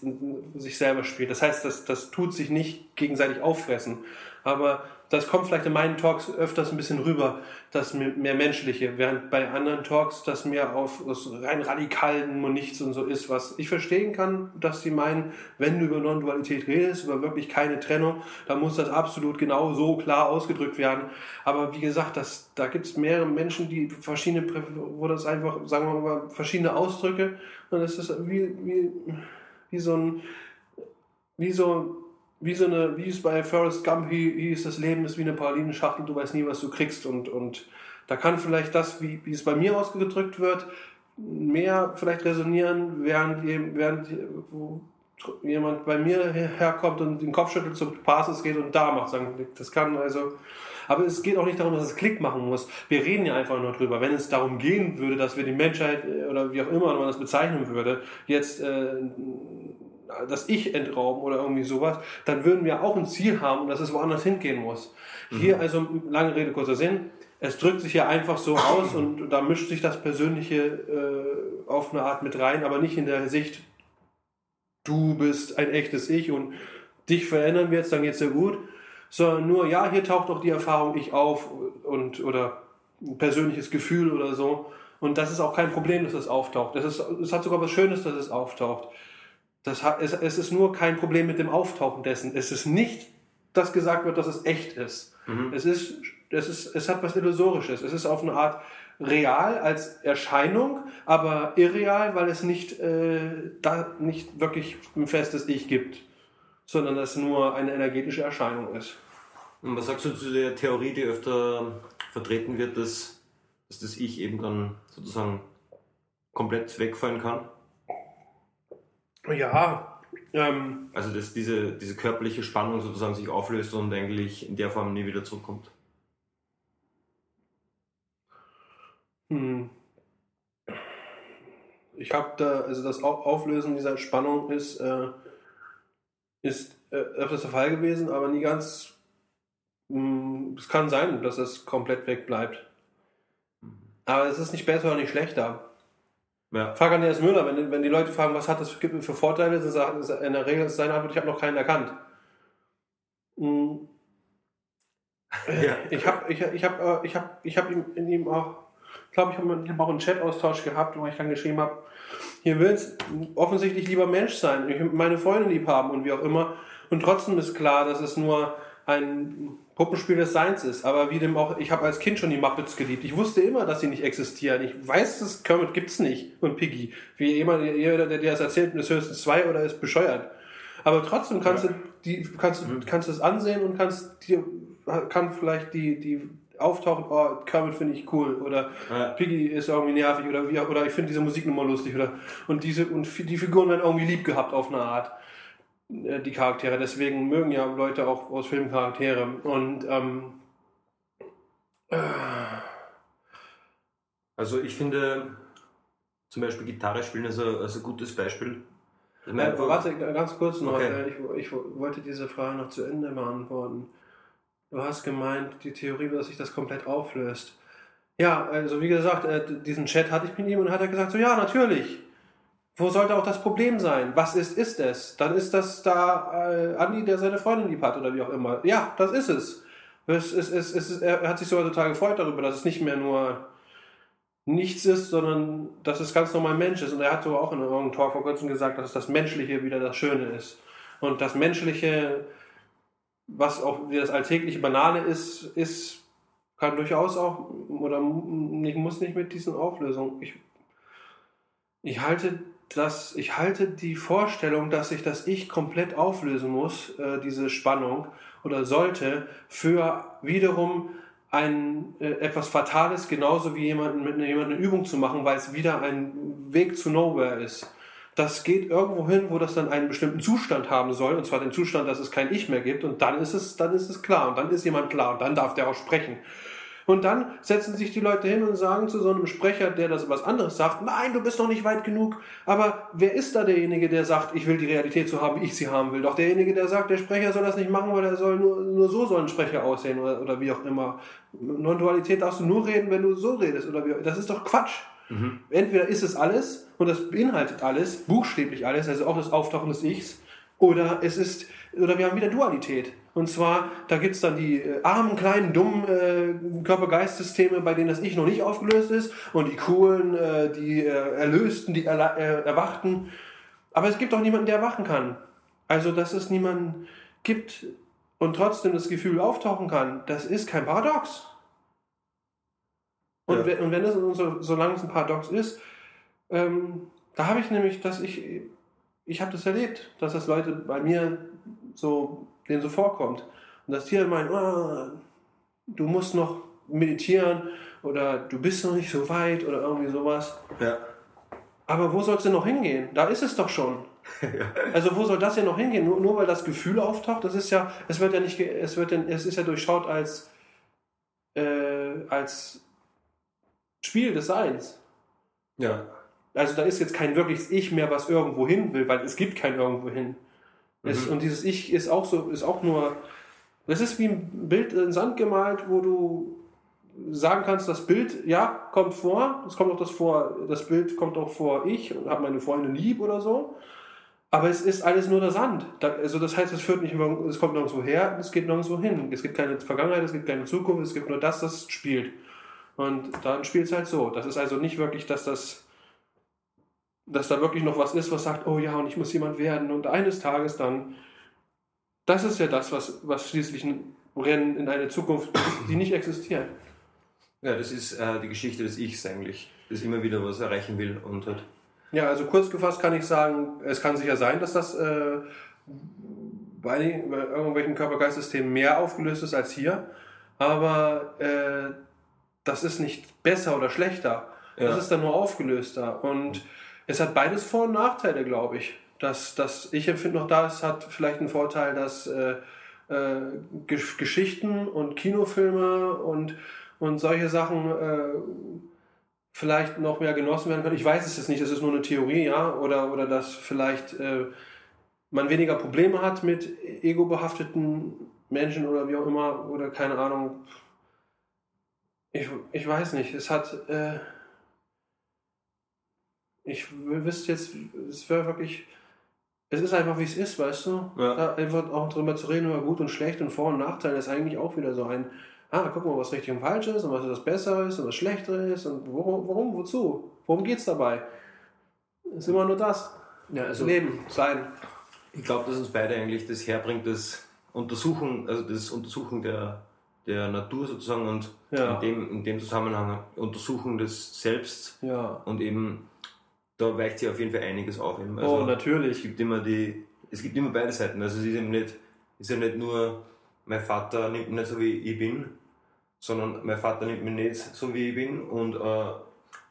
sich selber spielt. Das heißt, das, das tut sich nicht gegenseitig auffressen. Aber das kommt vielleicht in meinen Talks öfters ein bisschen rüber, das mehr menschliche, während bei anderen Talks das mehr auf das rein radikalen und nichts und so ist, was ich verstehen kann, dass sie meinen, wenn du über Non-Dualität redest, über wirklich keine Trennung, dann muss das absolut genau so klar ausgedrückt werden. Aber wie gesagt, das, da gibt es mehrere Menschen, die verschiedene, wo das einfach, sagen wir mal, verschiedene Ausdrücke, und es ist wie, wie, wie so ein, wie so wie so eine, wie es bei Forrest Gump hieß, das Leben ist wie eine Pralinenschachtel, du weißt nie, was du kriegst. Und, und da kann vielleicht das, wie, wie es bei mir ausgedrückt wird, mehr vielleicht resonieren, während, während jemand bei mir herkommt und den Kopf schüttelt, zum Passes geht und da macht das kann also. Aber es geht auch nicht darum, dass es Klick machen muss. Wir reden ja einfach nur drüber. Wenn es darum gehen würde, dass wir die Menschheit äh, oder wie auch immer man das bezeichnen würde, jetzt äh, das Ich entrauben oder irgendwie sowas, dann würden wir auch ein Ziel haben und dass es woanders hingehen muss. Mhm. Hier also, lange Rede, kurzer Sinn, es drückt sich ja einfach so aus und da mischt sich das Persönliche äh, auf eine Art mit rein, aber nicht in der Sicht, du bist ein echtes Ich und dich verändern wir jetzt, dann geht's dir gut, sondern nur, ja, hier taucht auch die Erfahrung Ich auf und oder ein persönliches Gefühl oder so. Und das ist auch kein Problem, dass es auftaucht. Es, ist, es hat sogar was Schönes, dass es auftaucht. Das hat, es, es ist nur kein Problem mit dem Auftauchen dessen. Es ist nicht, dass gesagt wird, dass es echt ist. Mhm. Es, ist es, ist es hat was Illusorisches. Es ist auf eine Art real als Erscheinung, aber irreal, weil es nicht, äh, da nicht wirklich ein festes Ich gibt, sondern es nur eine energetische Erscheinung ist. Und was sagst du zu der Theorie, die öfter vertreten wird, dass, dass das Ich eben dann sozusagen komplett wegfallen kann? Ja, Ähm, Also dass diese, diese körperliche Spannung sozusagen sich auflöst und eigentlich in der Form nie wieder zurückkommt. hm. Ich habe da, also das Au- Auflösen dieser Spannung ist, äh, ist äh, öfters der Fall gewesen, aber nie ganz. mh, Es kann sein, dass es komplett wegbleibt. Aber es ist nicht besser oder nicht schlechter. Ja. Frag Andreas Müller, wenn, wenn die Leute fragen, was hat das für, für Vorteile, dann sagt ist in der Regel ist seine Antwort, ich habe noch keinen erkannt. Mhm. Ja. Ich habe ich, ich hab, äh, ich hab, ich hab ihm, in ihm auch, ich glaube, ich habe hab auch einen Chat-Austausch gehabt, wo ich dann geschrieben habe, hier willst offensichtlich lieber Mensch sein, ich meine Freunde lieb haben und wie auch immer. Und trotzdem ist klar, dass es nur ein Puppenspiel des Seins ist. Aber wie dem auch, ich habe als Kind schon die Muppets geliebt. Ich wusste immer, dass sie nicht existieren. Ich weiß, dass Kermit gibt's nicht und Piggy. Wie jemand, jeder, der dir das erzählt, ist höchstens zwei oder ist bescheuert. Aber trotzdem kannst du die, kannst kannst du es ansehen und kannst dir, kann vielleicht die, die auftauchen, oh, Kermit finde ich cool oder Ja. Piggy ist irgendwie nervig oder wie, oder ich finde diese Musiknummer lustig oder und diese und die Figuren werden irgendwie lieb gehabt auf eine Art äh, die Charaktere deswegen mögen ja Leute auch aus Filmen Charaktere und ähm, Also ich finde zum Beispiel Gitarre spielen ist ein, ist ein gutes Beispiel. Ich äh, meine, warte ganz kurz noch Okay. äh, ich, ich wollte diese Frage noch zu Ende beantworten du hast gemeint die Theorie dass sich das komplett auflöst ja also wie gesagt äh, diesen Chat hatte ich mit ihm und hat er gesagt so ja natürlich Wo sollte auch das Problem sein? Was ist, ist es? Dann ist das da äh, Andi, der seine Freundin lieb hat oder wie auch immer. Ja, das ist es. es, es, es ist, er hat sich sogar total gefreut darüber, dass es nicht mehr nur nichts ist, sondern dass es ganz normal Mensch ist. Und er hat sogar auch in irgendeinem Talk vor kurzem gesagt, dass das Menschliche wieder das Schöne ist. Und das Menschliche, was auch wie das alltägliche Banale ist, ist kann durchaus auch oder muss nicht mit diesen Auflösungen. Ich, ich halte das, ich halte die Vorstellung, dass sich das Ich komplett auflösen muss, äh, diese Spannung oder sollte, für wiederum ein äh, etwas Fatales, genauso wie jemanden mit einer, jemand eine Übung zu machen, weil es wieder ein Weg zu Nowhere ist. Das geht irgendwo hin, wo das dann einen bestimmten Zustand haben soll, und zwar den Zustand, dass es kein Ich mehr gibt, und dann ist es, dann ist es klar, und dann ist jemand klar, und dann darf der auch sprechen. Und dann setzen sich die Leute hin und sagen zu so einem Sprecher, der das was anderes sagt, nein, du bist noch nicht weit genug. Aber wer ist da derjenige, der sagt, ich will die Realität so haben, wie ich sie haben will? Doch derjenige, der sagt, der Sprecher soll das nicht machen, weil er soll nur, nur so soll ein Sprecher aussehen oder, oder wie auch immer. Non-Dualität darfst du nur reden, wenn du so redest. Oder wie, das ist doch Quatsch. Entweder ist es alles und das beinhaltet alles, buchstäblich alles, also auch das Auftauchen des Ichs, oder es ist, oder wir haben wieder Dualität. Und zwar, da gibt es dann die äh, armen, kleinen, dummen äh, Körper-Geist-Systeme, bei denen das Ich noch nicht aufgelöst ist, und die coolen, äh, die äh, Erlösten, die Erla äh, Erwachten. Aber es gibt auch niemanden, der erwachen kann. Also, dass es niemanden gibt und trotzdem das Gefühl auftauchen kann, das ist kein Paradox. Und, Ja. wenn, und wenn es so, solange es ein Paradox ist, ähm, da habe ich nämlich, dass ich, ich habe das erlebt, dass das Leute bei mir so, denen so vorkommt. Und dass die meinen, oh, du musst noch meditieren oder du bist noch nicht so weit oder irgendwie sowas. Ja. Aber wo soll es denn noch hingehen? Da ist es doch schon. Also wo soll das denn noch hingehen? Nur, nur weil das Gefühl auftaucht, das ist ja, es wird ja nicht, es wird ja, es ist ja durchschaut als, äh, als Spiel des Seins. Ja. Also da ist jetzt kein wirkliches Ich mehr, was irgendwo hin will, weil es gibt kein irgendwo hin. Es, Mhm. und dieses Ich ist auch so, ist auch nur, das ist wie ein Bild in Sand gemalt, wo du sagen kannst, das Bild, ja, kommt vor, es kommt auch das vor, das Bild kommt auch vor ich und habe meine Freundin lieb oder so. Aber es ist alles nur der Sand. Also das heißt, es führt nicht, es kommt nirgendwo her, es geht nirgendwo hin. Es gibt keine Vergangenheit, es gibt keine Zukunft, es gibt nur das, das spielt. Und dann spielt es halt so. Das ist also nicht wirklich, dass das dass da wirklich noch was ist, was sagt, oh ja, und ich muss jemand werden und eines Tages dann, das ist ja das, was, was schließlich ein Rennen in eine Zukunft ist, die nicht existiert. Ja, das ist äh, die Geschichte des Ichs eigentlich, das immer wieder was erreichen will und hat. Ja, also kurz gefasst kann ich sagen, es kann sicher sein, dass das äh, bei, bei irgendwelchen Körper-Geist-Systemen mehr aufgelöst ist als hier, aber äh, das ist nicht besser oder schlechter. Ja. Das ist dann nur aufgelöster und es hat beides Vor- und Nachteile, glaube ich. das, das ich empfinde noch da ist, hat vielleicht einen Vorteil, dass äh, äh, Geschichten und Kinofilme und, und solche Sachen äh, vielleicht noch mehr genossen werden können. Ich weiß es jetzt nicht, es ist nur eine Theorie, ja, oder, oder dass vielleicht äh, man weniger Probleme hat mit ego-behafteten Menschen oder wie auch immer, oder keine Ahnung. Ich, ich weiß nicht, es hat. Äh, ich wüsste jetzt, es wäre wirklich. Es ist einfach wie es ist, weißt du? Ja. Da einfach auch drüber zu reden über gut und schlecht und Vor- und Nachteile ist eigentlich auch wieder so ein. Ah, guck mal, was richtig und falsch ist und was das Bessere ist und was Schlechtere ist und worum, warum wozu? Worum geht es dabei? Es ist immer nur das. Ja, also Leben, sein. Ich glaube, dass uns beide eigentlich das herbringt, das Untersuchen, also das Untersuchen der, der Natur sozusagen und ja. in, dem, in dem Zusammenhang Untersuchen des Selbst ja. und eben da weicht sich auf jeden Fall einiges auf. Also oh, natürlich. Es gibt immer die, es gibt immer beide Seiten. Also es ist eben nicht, ist ja nicht nur, mein Vater nimmt mich nicht so wie ich bin, sondern mein Vater nimmt mich nicht so wie ich bin und äh,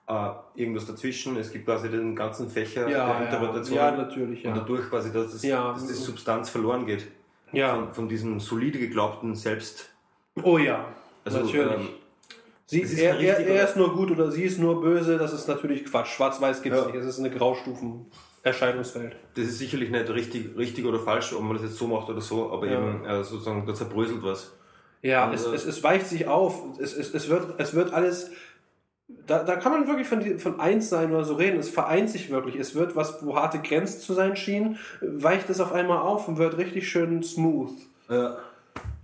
äh, irgendwas dazwischen. Es gibt quasi den ganzen Fächer ja, der Interpretation. Ja, natürlich. Ja. Und dadurch quasi, dass, das, dass die Substanz verloren geht. Ja. Von, von diesem solide geglaubten Selbst. Oh ja, also, natürlich. Ähm, Sie, er, er, er, ist nur gut oder sie ist nur böse, das ist natürlich Quatsch. Schwarz-Weiß gibt es ja. nicht, es ist eine Graustufen-Erscheinungswelt. Das ist sicherlich nicht richtig, richtig oder falsch, ob man das jetzt so macht oder so, aber ja. eben äh, sozusagen, da zerbröselt was. Ja, es, es, es, weicht sich auf, es, es, es, wird, es wird alles, da, da kann man wirklich von, von eins sein oder so reden, es vereint sich wirklich, es wird was, wo harte Grenzen zu sein schienen, weicht es auf einmal auf und wird richtig schön smooth. Ja.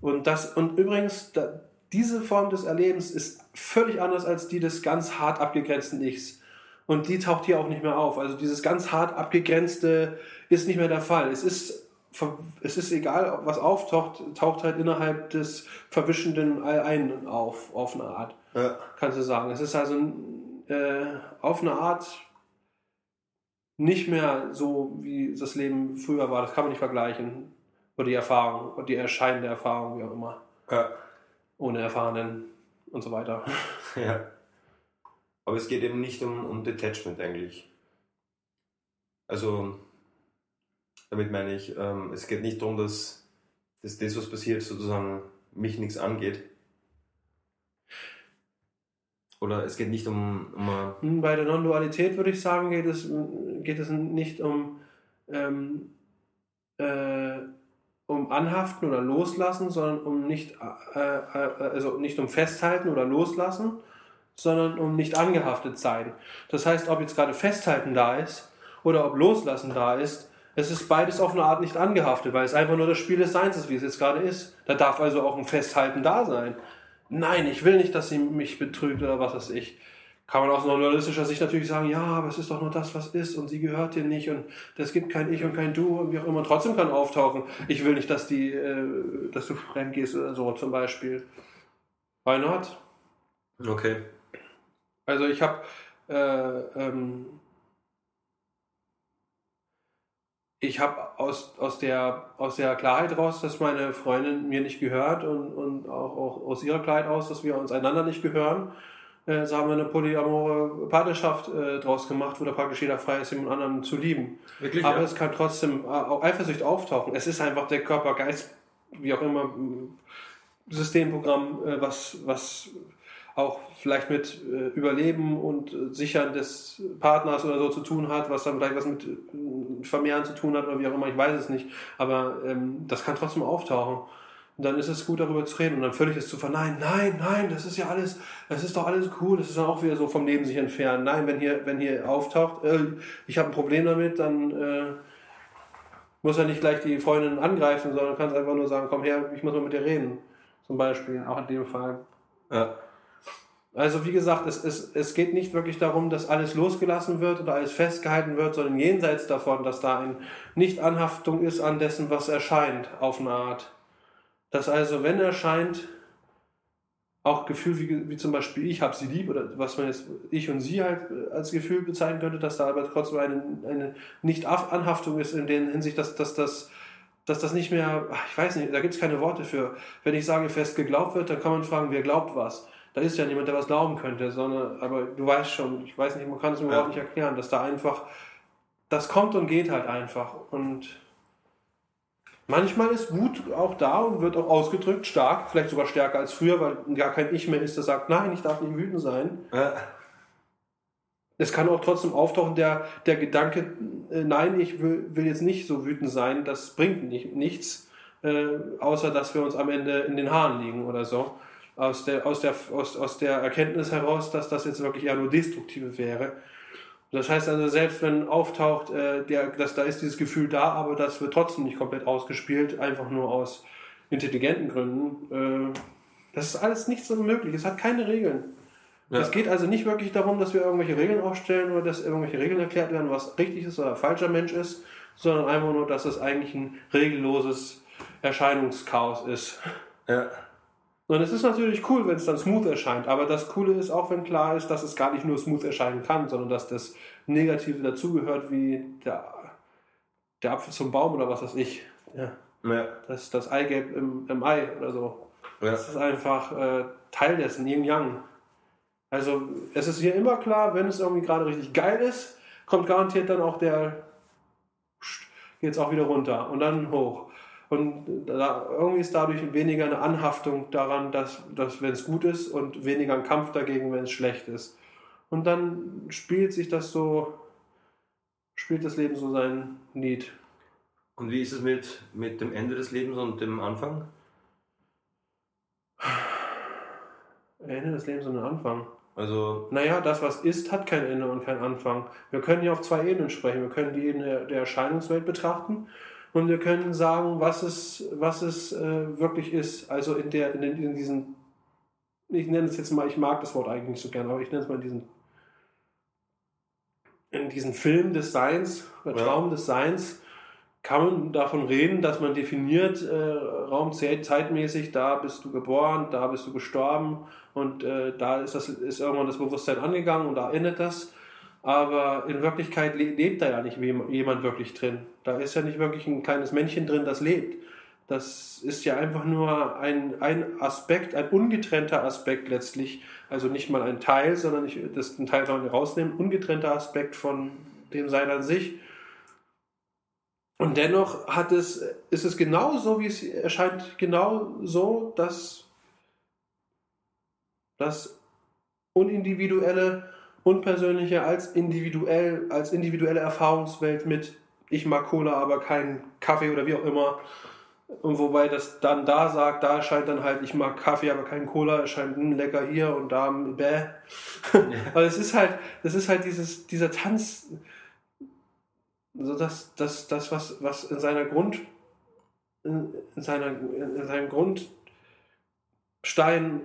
Und das, und übrigens, da, diese Form des Erlebens ist völlig anders als die des ganz hart abgegrenzten Ichs. Und die taucht hier auch nicht mehr auf. Also dieses ganz hart abgegrenzte ist nicht mehr der Fall. Es ist, es ist egal, was auftaucht, taucht halt innerhalb des verwischenden All-Einen auf, auf eine Art. Ja. Kannst du sagen. Es ist also äh, auf eine Art nicht mehr so, wie das Leben früher war. Das kann man nicht vergleichen. Oder die Erfahrung, oder die erscheinende Erfahrung, wie auch immer. Ja ohne Erfahrenen und so weiter. Ja. Aber es geht eben nicht um, um Detachment eigentlich. Also, damit meine ich, ähm, es geht nicht darum, dass, dass das, was passiert, sozusagen mich nichts angeht. Oder es geht nicht um. um Bei der Non-Dualität würde ich sagen, geht es, geht es nicht um. Ähm, äh, um Anhaften oder Loslassen, sondern um nicht, äh, äh, also nicht um Festhalten oder Loslassen, sondern um nicht angehaftet sein. Das heißt, ob jetzt gerade Festhalten da ist oder ob Loslassen da ist, es ist beides auf eine Art nicht angehaftet, weil es einfach nur das Spiel des Seins ist, wie es jetzt gerade ist. Da darf also auch ein Festhalten da sein. Nein, ich will nicht, dass sie mich betrügt oder was weiß ich kann man aus journalistischer Sicht natürlich sagen, ja, aber es ist doch nur das, was ist und sie gehört dir nicht und es gibt kein Ich und kein Du und wie auch immer. Trotzdem kann auftauchen, ich will nicht, dass, die, äh, dass du fremd gehst oder so zum Beispiel. Why not? Okay. Also ich habe äh, ähm, ich habe aus, aus, der, aus der Klarheit raus, dass meine Freundin mir nicht gehört und, und auch, auch aus ihrer Klarheit aus, dass wir uns einander nicht gehören, äh, so haben wir eine polyamore Partnerschaft äh, draus gemacht, wo da praktisch jeder frei ist, jemand anderen zu lieben. Wirklich, Aber ja? es kann trotzdem auch Eifersucht auftauchen. Es ist einfach der Körper, Geist, wie auch immer, Systemprogramm, äh, was, was auch vielleicht mit äh, Überleben und äh, Sichern des Partners oder so zu tun hat, was dann vielleicht was mit äh, Vermehren zu tun hat oder wie auch immer, ich weiß es nicht. Aber ähm, das kann trotzdem auftauchen. Und dann ist es gut, darüber zu reden und dann völlig es zu verneinen. Nein, nein, das ist ja alles, das ist doch alles cool. Das ist dann auch wieder so vom Leben sich entfernen. Nein, wenn hier, wenn hier auftaucht, äh, ich habe ein Problem damit, dann äh, muss er nicht gleich die Freundin angreifen, sondern kannst einfach nur sagen, komm her, ich muss mal mit dir reden. Zum Beispiel, auch in dem Fall. Ja. Also wie gesagt, es, es, es geht nicht wirklich darum, dass alles losgelassen wird oder alles festgehalten wird, sondern jenseits davon, dass da eine Nichtanhaftung ist an dessen, was erscheint, auf eine Art. Dass also, wenn er scheint, auch Gefühl wie, wie zum Beispiel ich habe sie lieb oder was man jetzt ich und sie halt äh, als Gefühl bezeichnen könnte, dass da aber trotzdem eine, eine Nicht-Anhaftung ist in der Hinsicht, dass, dass, dass, dass das nicht mehr, ich weiß nicht, da gibt es keine Worte für. Wenn ich sage, fest geglaubt wird, dann kann man fragen, wer glaubt was. Da ist ja niemand, der was glauben könnte, sondern, aber du weißt schon, ich weiß nicht, man kann es mir ja. überhaupt nicht erklären, dass da einfach das kommt und geht halt einfach. Und manchmal ist Wut auch da und wird auch ausgedrückt, stark, vielleicht sogar stärker als früher, weil gar kein Ich mehr ist, der sagt, nein, ich darf nicht wütend sein. Ja. Es kann auch trotzdem auftauchen, der, der Gedanke, äh, nein, ich will, will jetzt nicht so wütend sein, das bringt nicht, nichts, äh, außer dass wir uns am Ende in den Haaren liegen oder so. Aus der, aus, der, aus, aus der Erkenntnis heraus, dass das jetzt wirklich eher nur destruktive wäre. Das heißt also, selbst wenn auftaucht, äh, der, dass da ist dieses Gefühl da, aber das wird trotzdem nicht komplett ausgespielt, einfach nur aus intelligenten Gründen. Äh, das ist alles nicht so möglich. Es hat keine Regeln. Ja. Es geht also nicht wirklich darum, dass wir irgendwelche Regeln aufstellen oder dass irgendwelche Regeln erklärt werden, was richtig ist oder falscher Mensch ist, sondern einfach nur, dass es eigentlich ein regelloses Erscheinungschaos ist. Ja. Und es ist natürlich cool, wenn es dann smooth erscheint, aber das Coole ist auch, wenn klar ist, dass es gar nicht nur smooth erscheinen kann, sondern dass das Negative dazugehört, wie der, der Apfel zum Baum oder was weiß ich. Ja. Ja. Das, das Eigelb im, im Ei oder so. Ja. Das ist einfach äh, Teil dessen, Yin Yang. Also es ist hier immer klar, wenn es irgendwie gerade richtig geil ist, kommt garantiert dann auch der geht es auch wieder runter und dann hoch. Und da, irgendwie ist dadurch weniger eine Anhaftung daran, dass, dass wenn es gut ist und weniger ein Kampf dagegen, wenn es schlecht ist. Und dann spielt sich das so, spielt das Leben so sein Lied. Und wie ist es mit, mit dem Ende des Lebens und dem Anfang? Ende des Lebens und ein Anfang. Also, Naja, das, was ist, hat kein Ende und kein Anfang. Wir können hier auf zwei Ebenen sprechen. Wir können die Ebene der Erscheinungswelt betrachten und wir können sagen, was es, was es äh, wirklich ist. Also in, der, in, den, in diesen, ich nenne es jetzt mal, ich mag das Wort eigentlich nicht so gerne, aber ich nenne es mal in diesen, in diesen Film des Seins, oder Ja. Traum des Seins, kann man davon reden, dass man definiert, äh, Raum zeitmäßig, da bist du geboren, da bist du gestorben und äh, da ist, das, ist irgendwann das Bewusstsein angegangen und da endet das. Aber in Wirklichkeit le lebt da ja nicht jemand wirklich drin. Da ist ja nicht wirklich ein kleines Männchen drin, das lebt. Das ist ja einfach nur ein, ein Aspekt, ein ungetrennter Aspekt letztlich. Also nicht mal ein Teil, sondern ich, das ein Teil kann man rausnehmen, ungetrennter Aspekt von dem Sein an sich. Und dennoch hat es, ist es genau so, wie es erscheint, genau so, dass das unindividuelle, unpersönliche als individuell, als individuelle Erfahrungswelt mit ich mag Cola, aber keinen Kaffee oder wie auch immer. Und wobei das dann da sagt, da erscheint dann halt, ich mag Kaffee, aber keinen Cola, erscheint hm, lecker hier und da bäh. Aber es ist halt, das ist halt dieses, dieser Tanz, so das, das, das was, was in seiner Grund, in, in seiner, in seinem Grundstein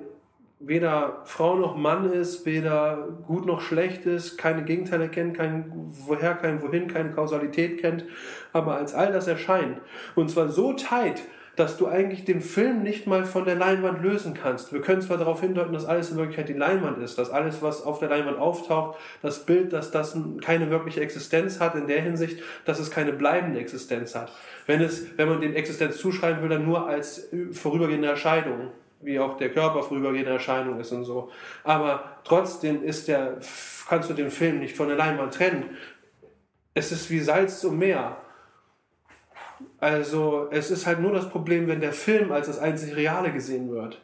weder Frau noch Mann ist, weder gut noch schlecht ist, keine Gegenteile kennt, kein Woher, kein Wohin, keine Kausalität kennt, aber als all das erscheint. Und zwar so tight, dass du eigentlich den Film nicht mal von der Leinwand lösen kannst. Wir können zwar darauf hindeuten, dass alles in Wirklichkeit die Leinwand ist, dass alles, was auf der Leinwand auftaucht, das Bild, dass das keine wirkliche Existenz hat, in der Hinsicht, dass es keine bleibende Existenz hat. Wenn, es, wenn man dem Existenz zuschreiben will, dann nur als vorübergehende Erscheinung wie auch der Körper vorübergehende Erscheinung ist und so. Aber trotzdem ist der, kannst du den Film nicht von der Leinwand trennen. Es ist wie Salz zum Meer. Also es ist halt nur das Problem, wenn der Film als das einzig Reale gesehen wird.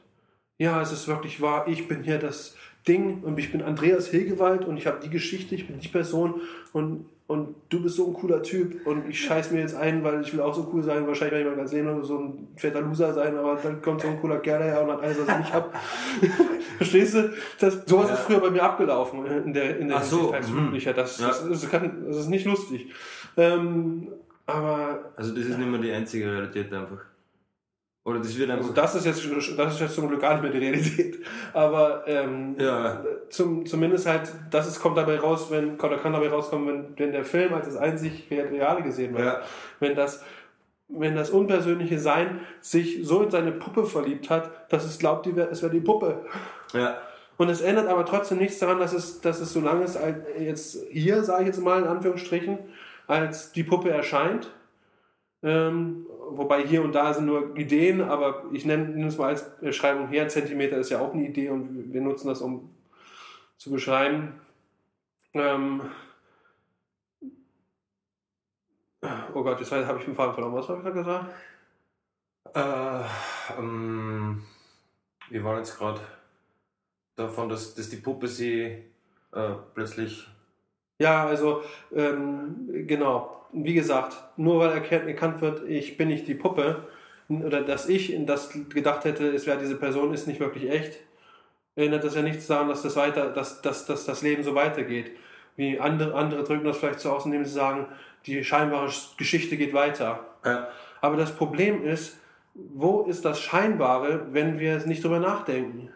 Ja, es ist wirklich wahr, ich bin hier das Ding und ich bin Andreas Hilgewald und ich habe die Geschichte, ich bin die Person und, und du bist so ein cooler Typ und ich scheiß mir jetzt ein, weil ich will auch so cool sein, wahrscheinlich werde ich mein ganzes Leben lang so ein fetter Loser sein, aber dann kommt so ein cooler Kerl her und hat alles, was ich nicht hab. Verstehst du? Das, sowas Ja. ist früher bei mir abgelaufen in der, in der Ach so. Jugendlicher. Das, das, das, kann, das ist nicht lustig. Ähm, aber also das ist nicht mehr die einzige Realität einfach. Oder das wird einfach. Also das ist jetzt das ist jetzt zum Glück gar nicht mehr die Realität. Aber ähm, Ja. zum, zumindest halt, das ist, kommt dabei raus, wenn, oder kann dabei rauskommen, wenn, wenn der Film als das einzig Reale gesehen wird. Ja. Wenn das, wenn das unpersönliche Sein sich so in seine Puppe verliebt hat, dass es glaubt, die wär, es wäre die Puppe. ja. Und es ändert aber trotzdem nichts daran, dass es, dass es solange es halt jetzt hier, sage ich jetzt mal in Anführungsstrichen, als die Puppe erscheint, ähm, wobei hier und da sind nur Ideen, aber ich nenne es mal als Beschreibung her, Zentimeter ist ja auch eine Idee und wir nutzen das, um zu beschreiben. Ähm, Oh Gott, jetzt habe ich den Faden verloren. Was habe ich da gesagt? Äh, ähm, wir waren jetzt gerade davon, dass, dass die Puppe sie äh, plötzlich. Ja, also ähm, genau. Wie gesagt, nur weil erkannt, wird, ich bin nicht die Puppe oder dass ich das gedacht hätte, es wäre diese Person, ist nicht wirklich echt, erinnert das ja nichts daran, dass das weiter, dass, dass, dass das Leben so weitergeht. Wie andere, andere drücken das vielleicht so aus, indem sie sagen, die scheinbare Geschichte geht weiter. Ja. Aber das Problem ist, wo ist das Scheinbare, wenn wir nicht drüber nachdenken?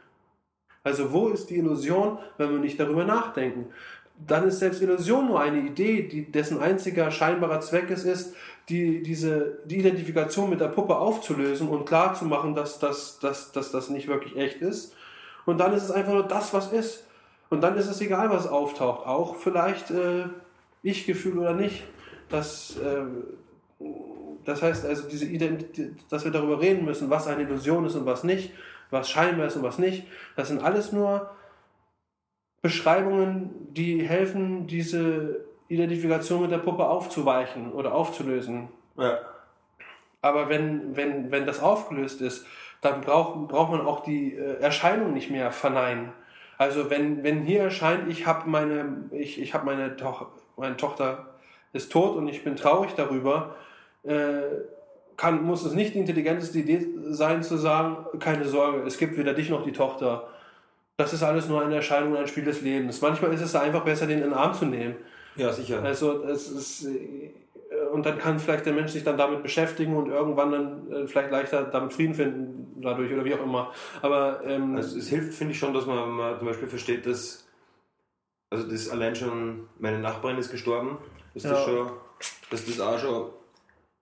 Also wo ist die Illusion, wenn wir nicht darüber nachdenken? Dann ist selbst Illusion nur eine Idee, die, dessen einziger scheinbarer Zweck es ist, die, diese, die Identifikation mit der Puppe aufzulösen und klarzumachen, dass, dass, dass, dass das nicht wirklich echt ist. Und dann ist es einfach nur das, was ist. Und dann ist es egal, was auftaucht. Auch vielleicht äh, Ich-Gefühl oder nicht. Das, äh, das heißt also, diese dass wir darüber reden müssen, was eine Illusion ist und was nicht, was scheinbar ist und was nicht. Das sind alles nur Beschreibungen, die helfen, diese Identifikation mit der Puppe aufzuweichen oder aufzulösen. Ja. Aber wenn, wenn, wenn das aufgelöst ist, dann braucht, braucht man auch die äh, Erscheinung nicht mehr verneinen. Also wenn, wenn hier erscheint, ich habe meine, ich, ich hab meine, Toch meine Tochter ist tot und ich bin traurig darüber, äh, kann, muss es nicht die intelligenteste Idee sein zu sagen, keine Sorge, es gibt weder dich noch die Tochter. Das ist alles nur eine Erscheinung, ein Spiel des Lebens. Manchmal ist es einfach besser, den in den Arm zu nehmen. Ja, sicher. Also es ist äh, und dann kann vielleicht der Mensch sich dann damit beschäftigen und irgendwann dann äh, vielleicht leichter damit Frieden finden dadurch oder wie auch immer. Aber ähm, also es hilft, finde ich schon, dass man, man zum Beispiel versteht, dass also das allein schon meine Nachbarin ist gestorben, dass Ja. das schon, dass das auch schon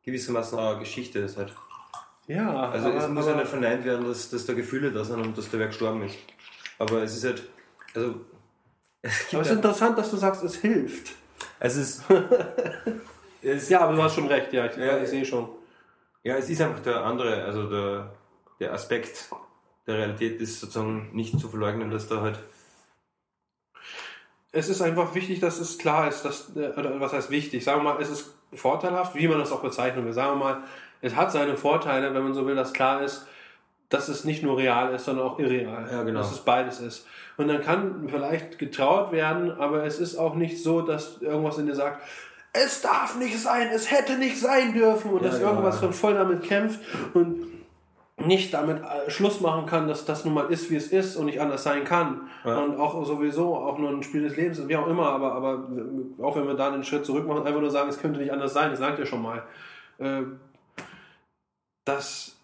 gewissermaßen eine Geschichte ist halt. ja, Also es muss ja nicht verneint werden, dass, dass da Gefühle da sind und dass der Wer gestorben ist. Aber es ist halt, also es aber es ist interessant, dass du sagst, es hilft. es ist, es, Ja, aber du hast schon recht, ja, ich, Ja, ich sehe schon. Ja, es ist einfach der andere, also der, der Aspekt der Realität ist sozusagen nicht zu verleugnen, dass da halt. Es ist einfach wichtig, dass es klar ist, dass, äh, oder was heißt wichtig? Sagen wir mal, es ist vorteilhaft, wie man das auch bezeichnen will. Sagen wir mal, es hat seine Vorteile, wenn man so will, dass klar ist, dass es nicht nur real ist, sondern auch irreal. Ja, genau. Dass es beides ist. Und dann kann vielleicht getraut werden, aber es ist auch nicht so, dass irgendwas in dir sagt, es darf nicht sein, es hätte nicht sein dürfen und Ja, dass genau, irgendwas ja. schon voll damit kämpft und nicht damit äh, Schluss machen kann, dass das nun mal ist, wie es ist und nicht anders sein kann. Ja. Und auch sowieso auch nur ein Spiel des Lebens wie auch immer, aber, aber auch wenn wir da einen Schritt zurück machen, einfach nur sagen, es könnte nicht anders sein, das sagt ihr schon mal. Äh, Das,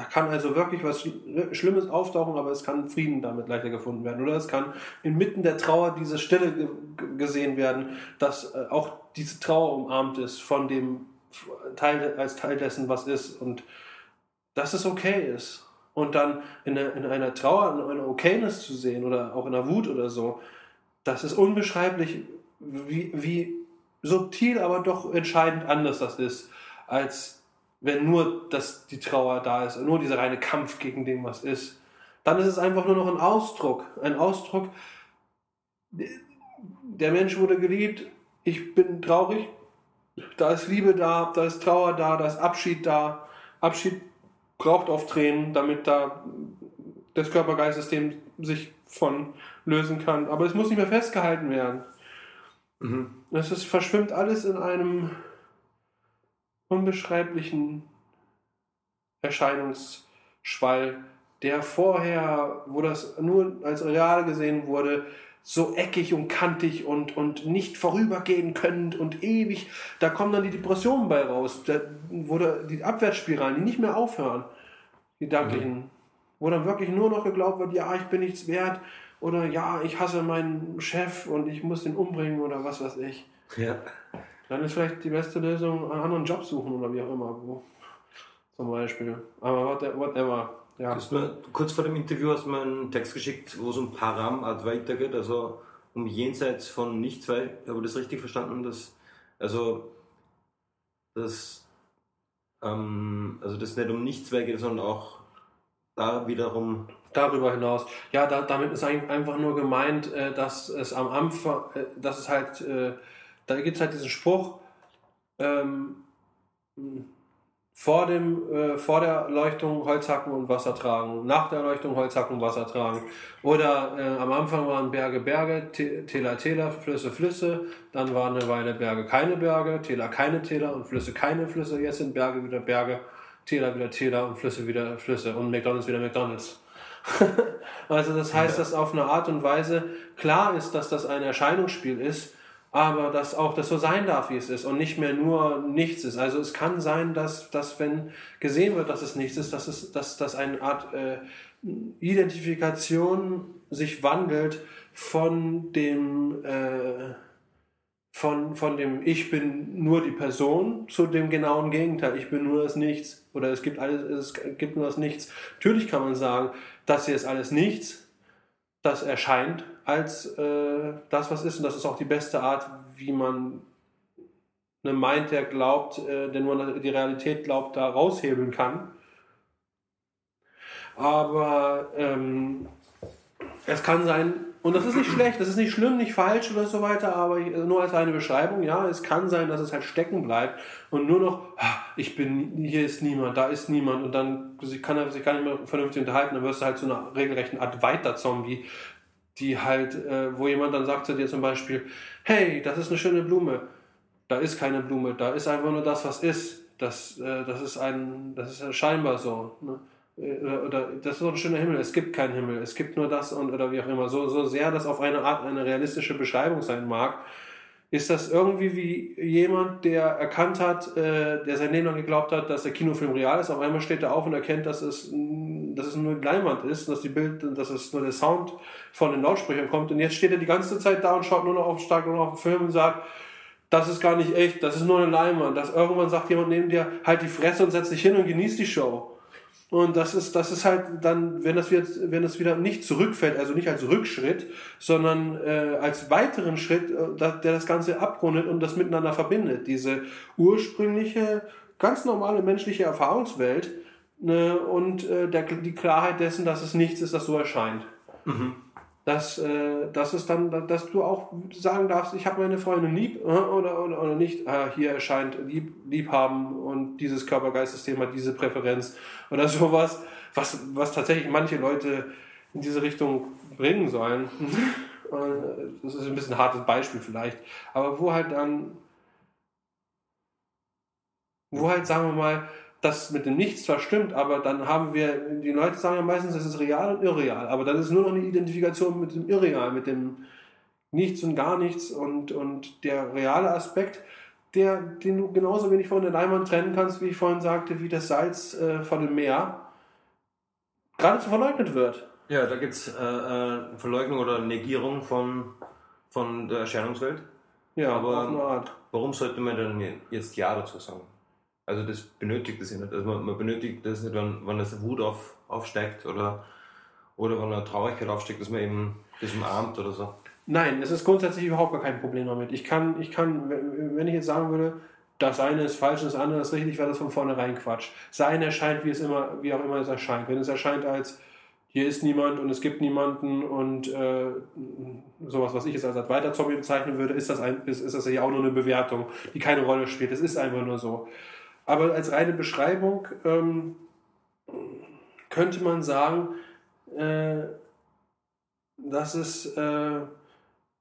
da kann also wirklich was Schl- Schlimmes auftauchen, aber es kann Frieden damit leichter gefunden werden. Oder es kann inmitten der Trauer diese Stille ge- ge- gesehen werden, dass äh, auch diese Trauer umarmt ist von dem Teil, als Teil dessen, was ist. Und dass es okay ist. Und dann in, einer- in einer Trauer, in einer Okayness zu sehen oder auch in einer Wut oder so, das ist unbeschreiblich, wie, wie subtil, aber doch entscheidend anders das ist, als wenn nur das, die Trauer da ist, nur dieser reine Kampf gegen dem, was ist. Dann ist es einfach nur noch ein Ausdruck. Ein Ausdruck, der Mensch wurde geliebt, ich bin traurig, da ist Liebe da, da ist Trauer da, da ist Abschied da. Abschied braucht auf Tränen, damit da das Körper-Geist-System sich von lösen kann. Aber es muss nicht mehr festgehalten werden. Mhm. Es ist, verschwimmt alles in einem unbeschreiblichen Erscheinungsschwall, der vorher, wo das nur als real gesehen wurde, so eckig und kantig und, und nicht vorübergehen können und ewig, da kommen dann die Depressionen bei raus, da, wo die Abwärtsspiralen, die nicht mehr aufhören, die gedanklichen, wo dann wirklich nur noch geglaubt wird, ja, ich bin nichts wert oder ja, ich hasse meinen Chef und ich muss den umbringen oder was weiß ich. Ja. Dann ist vielleicht die beste Lösung, einen anderen Job suchen oder wie auch immer. Wo. Zum Beispiel. Aber what- whatever. Ja. Mir, kurz vor dem Interview hast du mir einen Text geschickt, wo es um Param Advaita geht, also um jenseits von nichts, weil, habe ich das richtig verstanden, dass, also, dass, ähm, also das nicht um nichts geht, sondern auch da wiederum, Darüber hinaus. Ja, da, damit ist eigentlich einfach nur gemeint, äh, dass es am Anfang, äh, dass es halt, äh, da gibt es halt diesen Spruch, ähm, vor, dem, äh, vor der Erleuchtung Holz hacken und Wasser tragen, nach der Erleuchtung Holz hacken und Wasser tragen. Oder äh, am Anfang waren Berge Berge, Täler Täler, Flüsse Flüsse, dann waren eine Weile Berge keine Berge, Täler keine Täler und Flüsse keine Flüsse, jetzt sind Berge wieder Berge, Täler wieder Täler und Flüsse wieder Flüsse und McDonalds wieder McDonalds. also das heißt, dass auf eine Art und Weise klar ist, dass das ein Erscheinungsspiel ist, aber dass auch das so sein darf, wie es ist und nicht mehr nur nichts ist. Also es kann sein, dass, dass wenn gesehen wird, dass es nichts ist, dass, es, dass, dass eine Art äh, Identifikation sich wandelt von dem, äh, von, von dem Ich bin nur die Person zu dem genauen Gegenteil. Ich bin nur das Nichts oder es gibt, alles, es gibt nur das Nichts. Natürlich kann man sagen, das hier ist alles nichts, das erscheint als äh, das, was ist. Und das ist auch die beste Art, wie man eine Mind, der glaubt, äh, der nur die Realität glaubt, da raushebeln kann. Aber ähm, es kann sein, und das ist nicht schlecht, das ist nicht schlimm, nicht falsch oder so weiter, aber nur als eine Beschreibung, ja, es kann sein, dass es halt stecken bleibt und nur noch, ich bin, hier ist niemand, da ist niemand und dann kann er sich gar nicht mehr vernünftig unterhalten, dann wirst du halt zu einer regelrechten Art Weiter-Zombie, die halt, äh, wo jemand dann sagt zu dir zum Beispiel, hey, das ist eine schöne Blume. Da ist keine Blume, da ist einfach nur das, was ist. Das, äh, das ist ein, das ist scheinbar so. Ne? Äh, oder, oder, das ist doch ein schöner Himmel. Es gibt keinen Himmel. Es gibt nur das und oder wie auch immer. So, so sehr das auf eine Art eine realistische Beschreibung sein mag, ist das irgendwie wie jemand, der erkannt hat, äh, der sein Leben lang geglaubt hat, dass der Kinofilm real ist. Auf einmal steht er auf und erkennt, dass es, dass es nur Leinwand ist, dass die Bild, dass es nur der Sound von den Lautsprechern kommt. Und jetzt steht er die ganze Zeit da und schaut nur noch auf stark nur noch auf den Film und sagt, das ist gar nicht echt, das ist nur eine Leinwand. Dass irgendwann sagt jemand neben dir, halt die Fresse und setz dich hin und genieß die Show. Und das ist, das ist halt dann, wenn das, wieder, wenn das wieder nicht zurückfällt, also nicht als Rückschritt, sondern äh, als weiteren Schritt, äh, der das Ganze abrundet und das miteinander verbindet. Diese ursprüngliche, ganz normale menschliche Erfahrungswelt ne, und äh, der, die Klarheit dessen, dass es nichts ist, das so erscheint. Mhm dass, äh, dass es dann, dass du auch sagen darfst, ich habe meine Freundin lieb äh, oder, oder, oder nicht. Äh, hier erscheint lieb, lieb haben und dieses Körpergeistsystem hat diese Präferenz oder sowas, was, was tatsächlich manche Leute in diese Richtung bringen sollen. Äh, das ist ein bisschen ein hartes Beispiel vielleicht, aber wo halt dann, wo halt sagen wir mal, das mit dem Nichts zwar stimmt, aber dann haben wir, die Leute sagen ja meistens, es ist real und irreal, aber dann ist nur noch eine Identifikation mit dem Irreal, mit dem Nichts und gar nichts und, und der reale Aspekt, der, den du genauso wenig von der Leinwand trennen kannst, wie ich vorhin sagte, wie das Salz äh, von dem Meer geradezu verleugnet wird. Ja, da gibt es äh, äh, Verleugnung oder Negierung von, von der Erscheinungswelt. Ja, aber auf eine Art. Warum sollte man dann jetzt Ja dazu sagen? Also das benötigt es ja nicht. Also man, man benötigt das nicht, wenn, wenn das Wut auf, aufsteigt oder, oder wenn eine Traurigkeit aufsteigt, dass man eben das umarmt oder so. Nein, es ist grundsätzlich überhaupt gar kein Problem damit. Ich kann, ich kann, wenn ich jetzt sagen würde, das eine ist falsch, das andere ist richtig, wäre das von vornherein Quatsch. Sein erscheint, wie es immer, wie auch immer es erscheint. Wenn es erscheint als hier ist niemand und es gibt niemanden und äh, sowas, was ich jetzt als weiter Zombie bezeichnen würde, ist das, ein, ist, ist das ja auch nur eine Bewertung, die keine Rolle spielt. Es ist einfach nur so. Aber als reine Beschreibung ähm, könnte man sagen, äh, dass es äh,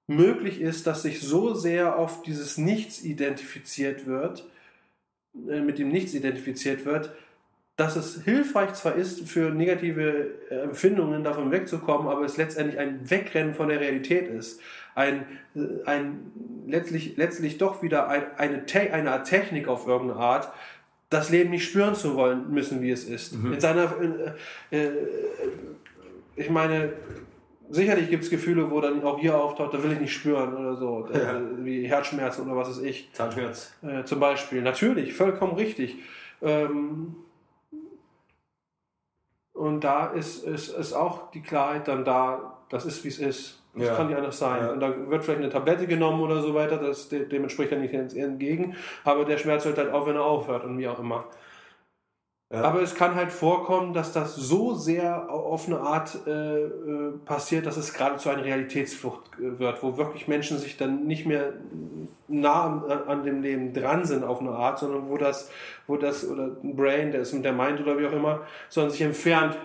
möglich ist, dass sich so sehr auf dieses Nichts identifiziert wird, äh, mit dem Nichts identifiziert wird, dass es hilfreich zwar ist, für negative äh, Empfindungen davon wegzukommen, aber es letztendlich ein Wegrennen von der Realität ist. Ein, äh, ein letztlich, letztlich doch wieder ein, eine, eine Art Technik auf irgendeine Art, das Leben nicht spüren zu wollen müssen, wie es ist. Mhm. In seiner, äh, äh, ich meine, sicherlich gibt es Gefühle, wo dann auch hier auftaucht, da will ich nicht spüren oder so, ja. äh, wie Herzschmerzen oder was ist ich. Zahnschmerz. Zum Beispiel. Natürlich, vollkommen richtig. Ähm, und da ist, ist, ist auch die Klarheit dann da, das ist wie es ist. Das ja. kann nicht anders sein. Ja. Und dann wird vielleicht eine Tablette genommen oder so weiter, das, dem entspricht ja nicht entgegen, aber der Schmerz hört halt auf, wenn er aufhört und wie auch immer. Ja. Aber es kann halt vorkommen, dass das so sehr auf eine Art äh, äh, passiert, dass es geradezu eine Realitätsflucht äh, wird, wo wirklich Menschen sich dann nicht mehr nah an, an, dem Leben dran sind auf eine Art, sondern wo das, wo das, oder ein Brain, der ist mit der Mind oder wie auch immer, sondern sich entfernt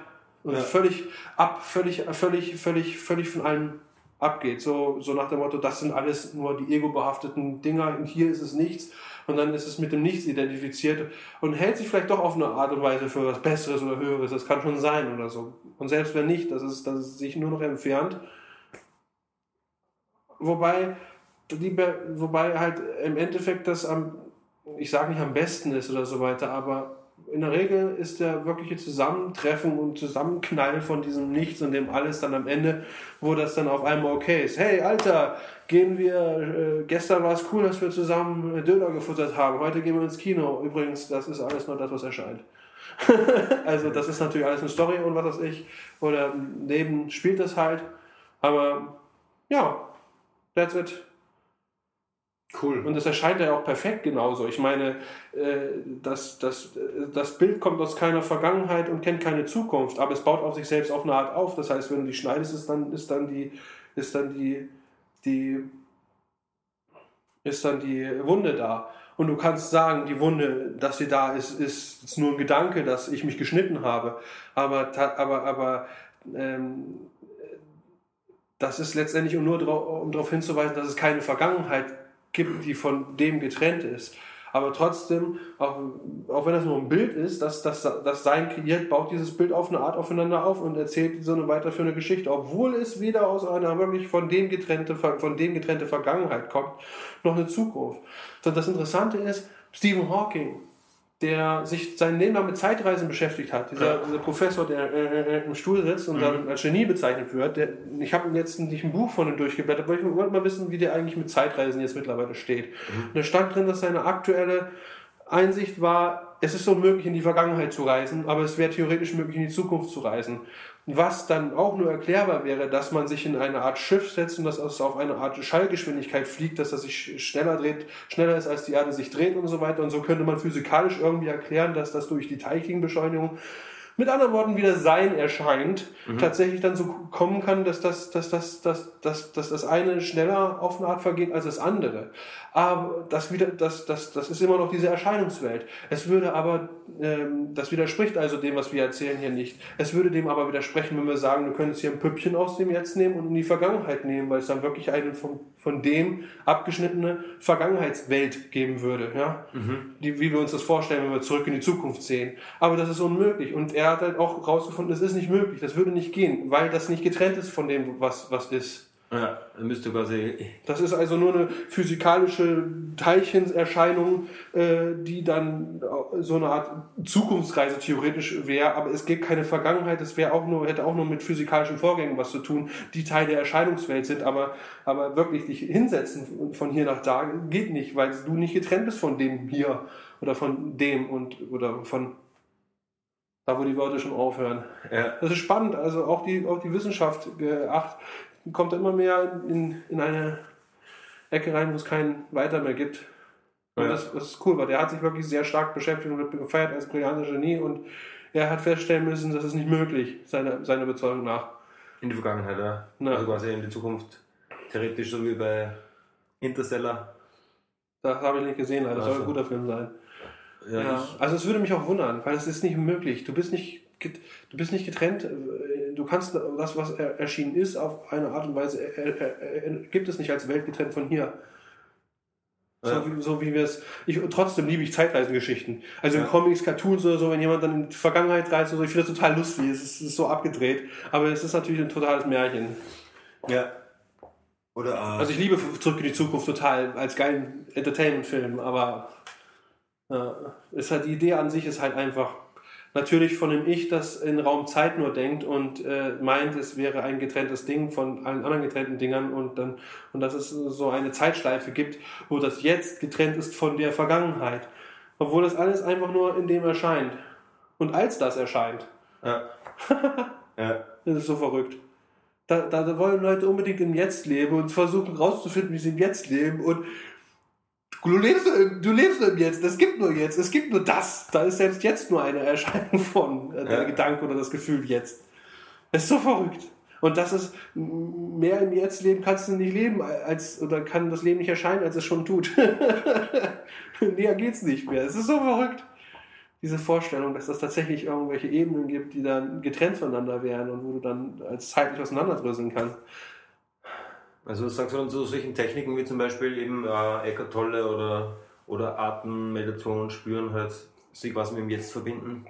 und ja. völlig ab, völlig, völlig, völlig, völlig von allem abgeht. So, so nach dem Motto, das sind alles nur die ego-behafteten Dinger und hier ist es nichts und dann ist es mit dem Nichts identifiziert und hält sich vielleicht doch auf eine Art und Weise für was Besseres oder Höheres. Das kann schon sein oder so. Und selbst wenn nicht, dass es, dass es sich nur noch entfernt. Wobei, die, wobei halt im Endeffekt das am, ich sage nicht am besten ist oder so weiter, aber in der Regel ist der wirkliche Zusammentreffen und Zusammenknall von diesem Nichts und dem alles dann am Ende, wo das dann auf einmal okay ist. Hey, Alter, gehen wir, äh, gestern war es cool, dass wir zusammen Döner gefuttert haben, heute gehen wir ins Kino. Übrigens, das ist alles nur das, was erscheint. also das ist natürlich alles eine Story und was weiß ich. Oder neben spielt das halt. Aber ja, that's it. Cool. Und es erscheint ja auch perfekt genauso. Ich meine, äh, das, das, das Bild kommt aus keiner Vergangenheit und kennt keine Zukunft, aber es baut auf sich selbst auf eine Art auf. Das heißt, wenn du die schneidest, ist dann, ist dann die, ist dann die, die, ist dann die Wunde da. Und du kannst sagen, die Wunde, dass sie da ist, ist, nur ein Gedanke, dass ich mich geschnitten habe. Aber, aber, aber ähm, das ist letztendlich nur um darauf hinzuweisen, dass es keine Vergangenheit gibt die von dem getrennt ist. Aber trotzdem, auch, auch wenn das nur ein Bild ist, dass das, das Sein kreiert, baut dieses Bild auf eine Art aufeinander auf und erzählt so eine weiterführende Geschichte, obwohl es wieder aus einer wirklich von dem getrennte, von dem getrennte Vergangenheit kommt, noch eine Zukunft. Das Interessante ist, Stephen Hawking der sich sein Leben lang mit Zeitreisen beschäftigt hat. Dieser, ja. dieser Professor, der äh, äh, im Stuhl sitzt und mhm. dann als Genie bezeichnet wird. Der, ich habe jetzt nicht ein Buch von ihm durchgeblättert, aber ich wollte mal wissen, wie der eigentlich mit Zeitreisen jetzt mittlerweile steht. Mhm. Und da stand drin, dass seine aktuelle Einsicht war, es ist so möglich, in die Vergangenheit zu reisen, aber es wäre theoretisch möglich, in die Zukunft zu reisen. Was dann auch nur erklärbar wäre, dass man sich in eine Art Schiff setzt und dass es auf eine Art Schallgeschwindigkeit fliegt, dass das sich schneller dreht, schneller ist, als die Erde sich dreht und so weiter. Und so könnte man physikalisch irgendwie erklären, dass das durch die Teilchenbeschleunigung mit anderen Worten wieder Sein erscheint, mhm. tatsächlich dann so kommen kann, dass das, dass, das, dass, dass, dass das eine schneller auf eine Art vergeht als das andere. Aber das, wieder, das, das, das ist immer noch diese Erscheinungswelt. Es würde aber, ähm, das widerspricht also dem, was wir erzählen hier nicht. Es würde dem aber widersprechen, wenn wir sagen, wir können jetzt hier ein Püppchen aus dem Jetzt nehmen und in die Vergangenheit nehmen, weil es dann wirklich eine von, von dem abgeschnittene Vergangenheitswelt geben würde. Ja? Mhm. Die, wie wir uns das vorstellen, wenn wir zurück in die Zukunft sehen. Aber das ist unmöglich. Und er hat halt auch herausgefunden, es ist nicht möglich, das würde nicht gehen, weil das nicht getrennt ist von dem, was, was ist. Ja, müsste quasi. Das ist also nur eine physikalische Teilchenserscheinung, äh, die dann so eine Art Zukunftsreise theoretisch wäre, aber es gibt keine Vergangenheit, es wäre auch nur, hätte auch nur mit physikalischen Vorgängen was zu tun, die Teil der Erscheinungswelt sind, aber, aber wirklich dich hinsetzen von hier nach da geht nicht, weil du nicht getrennt bist von dem hier oder von dem und oder von da wo die Wörter schon aufhören. Ja. Das ist spannend, also auch die, auch die Wissenschaft geacht, kommt immer mehr in, in eine Ecke rein, wo es keinen weiter mehr gibt. Und ja. das, das, ist cool, weil der hat sich wirklich sehr stark beschäftigt und gefeiert als brillanter Genie und er hat feststellen müssen, das ist nicht möglich, seiner seine Überzeugung nach. In die Vergangenheit, ja. Na. Also quasi in die Zukunft. Theoretisch so wie bei Interstellar. Das habe ich nicht gesehen, leider. Das soll ein guter Film sein. Ja, ja. Also es würde mich auch wundern, weil es ist nicht möglich. Du bist nicht, du bist nicht getrennt. Du kannst das, was erschienen ist, auf eine Art und Weise gibt es nicht als Welt getrennt von hier. So, wie, so wie wir es. Ich, trotzdem liebe ich Zeitreisengeschichten. Also in Comics, Cartoons oder so, wenn jemand dann in die Vergangenheit reist oder so, ich finde das total lustig. Es ist, es ist so abgedreht. Aber es ist natürlich ein totales Märchen. Ja. Oder, äh, also ich liebe Zurück in die Zukunft total als geilen Entertainment-Film, aber ja, ist halt, die Idee an sich ist halt einfach natürlich von dem Ich, das in Raum Zeit nur denkt und äh, meint, es wäre ein getrenntes Ding von allen anderen getrennten Dingern und dann und dass es so eine Zeitschleife gibt, wo das Jetzt getrennt ist von der Vergangenheit, obwohl das alles einfach nur in dem erscheint und als das erscheint. Ja. ja. Das ist so verrückt. Da, da wollen Leute unbedingt im Jetzt leben und versuchen rauszufinden, wie sie im Jetzt leben und Du lebst, du lebst nur im Jetzt, es gibt nur jetzt, es gibt nur das. Da ist selbst jetzt nur eine Erscheinung von, äh, der Ja. Gedanke oder das Gefühl jetzt. Das ist so verrückt. Und das ist, mehr im Jetzt leben kannst du nicht leben, als, oder kann das Leben nicht erscheinen, als es schon tut. Näher geht's nicht mehr. Es ist so verrückt. Diese Vorstellung, dass es tatsächlich irgendwelche Ebenen gibt, die dann getrennt voneinander wären und wo du dann als zeitlich auseinanderdröseln kannst. Also was sagst du dann zu solchen Techniken wie zum Beispiel eben äh, Eckart Tolle oder, oder Atemmeditation spüren, halt sich quasi mit dem Jetzt verbinden?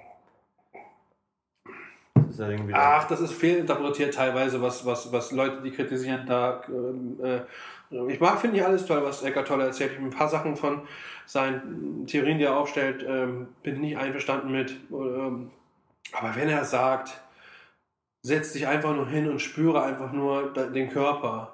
Das irgendwie Ach, das ist fehlinterpretiert teilweise, was, was, was Leute, die kritisieren, da. Ähm, äh, ich mag, finde nicht alles toll, was Eckart Tolle erzählt. Ich ein paar Sachen von seinen Theorien, die er aufstellt, ähm, bin nicht einverstanden mit. Ähm, aber wenn er sagt, setz dich einfach nur hin und spüre einfach nur den Körper.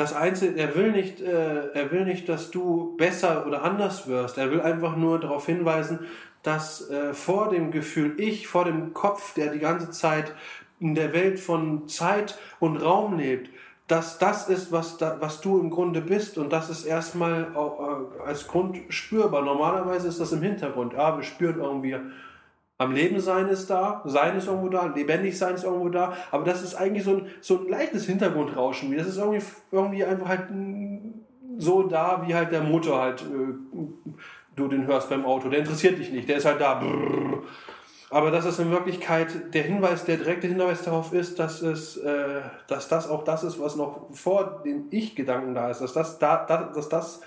Das Einzige, er will nicht, äh, er will nicht, dass du besser oder anders wirst. Er will einfach nur darauf hinweisen, dass äh, vor dem Gefühl ich, vor dem Kopf, der die ganze Zeit in der Welt von Zeit und Raum lebt, dass das ist, was, da, was du im Grunde bist und das ist erstmal auch, äh, als Grund spürbar. Normalerweise ist das im Hintergrund. Ja, wir spüren irgendwie, am Leben sein ist da, sein ist irgendwo da, lebendig sein ist irgendwo da, aber das ist eigentlich so ein, so ein leichtes Hintergrundrauschen. Das ist irgendwie, irgendwie einfach halt so da, wie halt der Motor halt, äh, du den hörst beim Auto. Der interessiert dich nicht, der ist halt da. Brrr. Aber dass es in Wirklichkeit der Hinweis, der direkte Hinweis darauf ist, dass es, äh, dass das auch das ist, was noch vor dem Ich-Gedanken da ist, dass das da, da dass das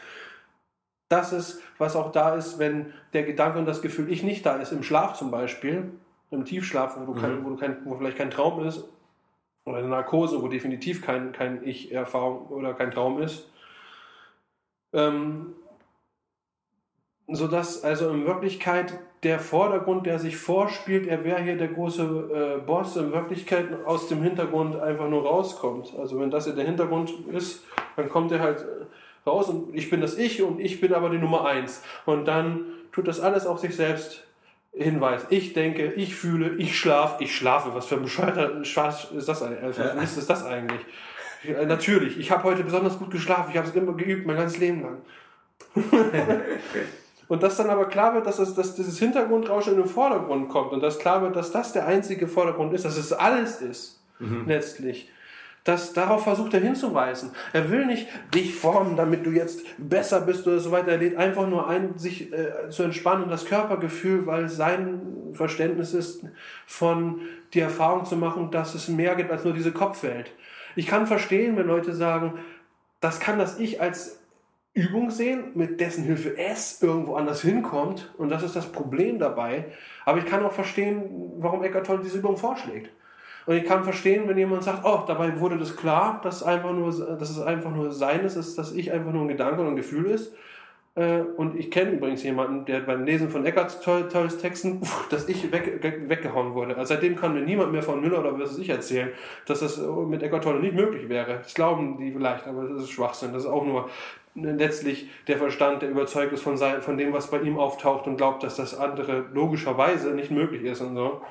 das ist, was auch da ist, wenn der Gedanke und das Gefühl ich nicht da ist, im Schlaf zum Beispiel, im Tiefschlaf, wo, du kein, wo, du kein, wo vielleicht kein Traum ist, oder in der Narkose, wo definitiv kein, kein Ich-Erfahrung oder kein Traum ist. Ähm, sodass also in Wirklichkeit der Vordergrund, der sich vorspielt, er wäre hier der große äh, Boss, in Wirklichkeit aus dem Hintergrund einfach nur rauskommt. Also wenn das hier der Hintergrund ist, dann kommt er halt raus und ich bin das Ich und ich bin aber die Nummer eins. Und dann tut das alles auf sich selbst Hinweis. Ich denke, ich fühle, ich schlafe, ich schlafe. Was für ein bescheuerter Spaß ist das eigentlich? Also. Was ist das eigentlich? Natürlich, ich habe heute besonders gut geschlafen. Ich habe es immer geübt, mein ganzes Leben lang. Und dass dann aber klar wird, dass, es, dass dieses Hintergrundrauschen in den Vordergrund kommt und dass klar wird, dass das der einzige Vordergrund ist, dass es alles ist, letztlich. Das, darauf versucht er hinzuweisen. Er will nicht dich formen, damit du jetzt besser bist oder so weiter. Er lädt einfach nur ein, sich äh, zu entspannen und das Körpergefühl, weil sein Verständnis ist, von die Erfahrung zu machen, dass es mehr gibt als nur diese Kopfwelt. Ich kann verstehen, wenn Leute sagen, das kann das Ich als Übung sehen, mit dessen Hilfe es irgendwo anders hinkommt. Und das ist das Problem dabei. Aber ich kann auch verstehen, warum Eckart Tolle diese Übung vorschlägt. Und ich kann verstehen, wenn jemand sagt, oh, dabei wurde das klar, dass, einfach nur, dass es einfach nur sein ist, dass das Ich einfach nur ein Gedanke und ein Gefühl ist. Äh, Und ich kenne übrigens jemanden, der beim Lesen von Eckarts toll, tolles Texten, uff, das Ich weg, weggehauen wurde. Also seitdem kann mir niemand mehr von Müller oder was weiß ich erzählen, dass das mit Eckart Tolle nicht möglich wäre. Das glauben die vielleicht, aber das ist Schwachsinn. Das ist auch nur letztlich der Verstand, der überzeugt ist von, sein, von dem, was bei ihm auftaucht und glaubt, dass das andere logischerweise nicht möglich ist und so.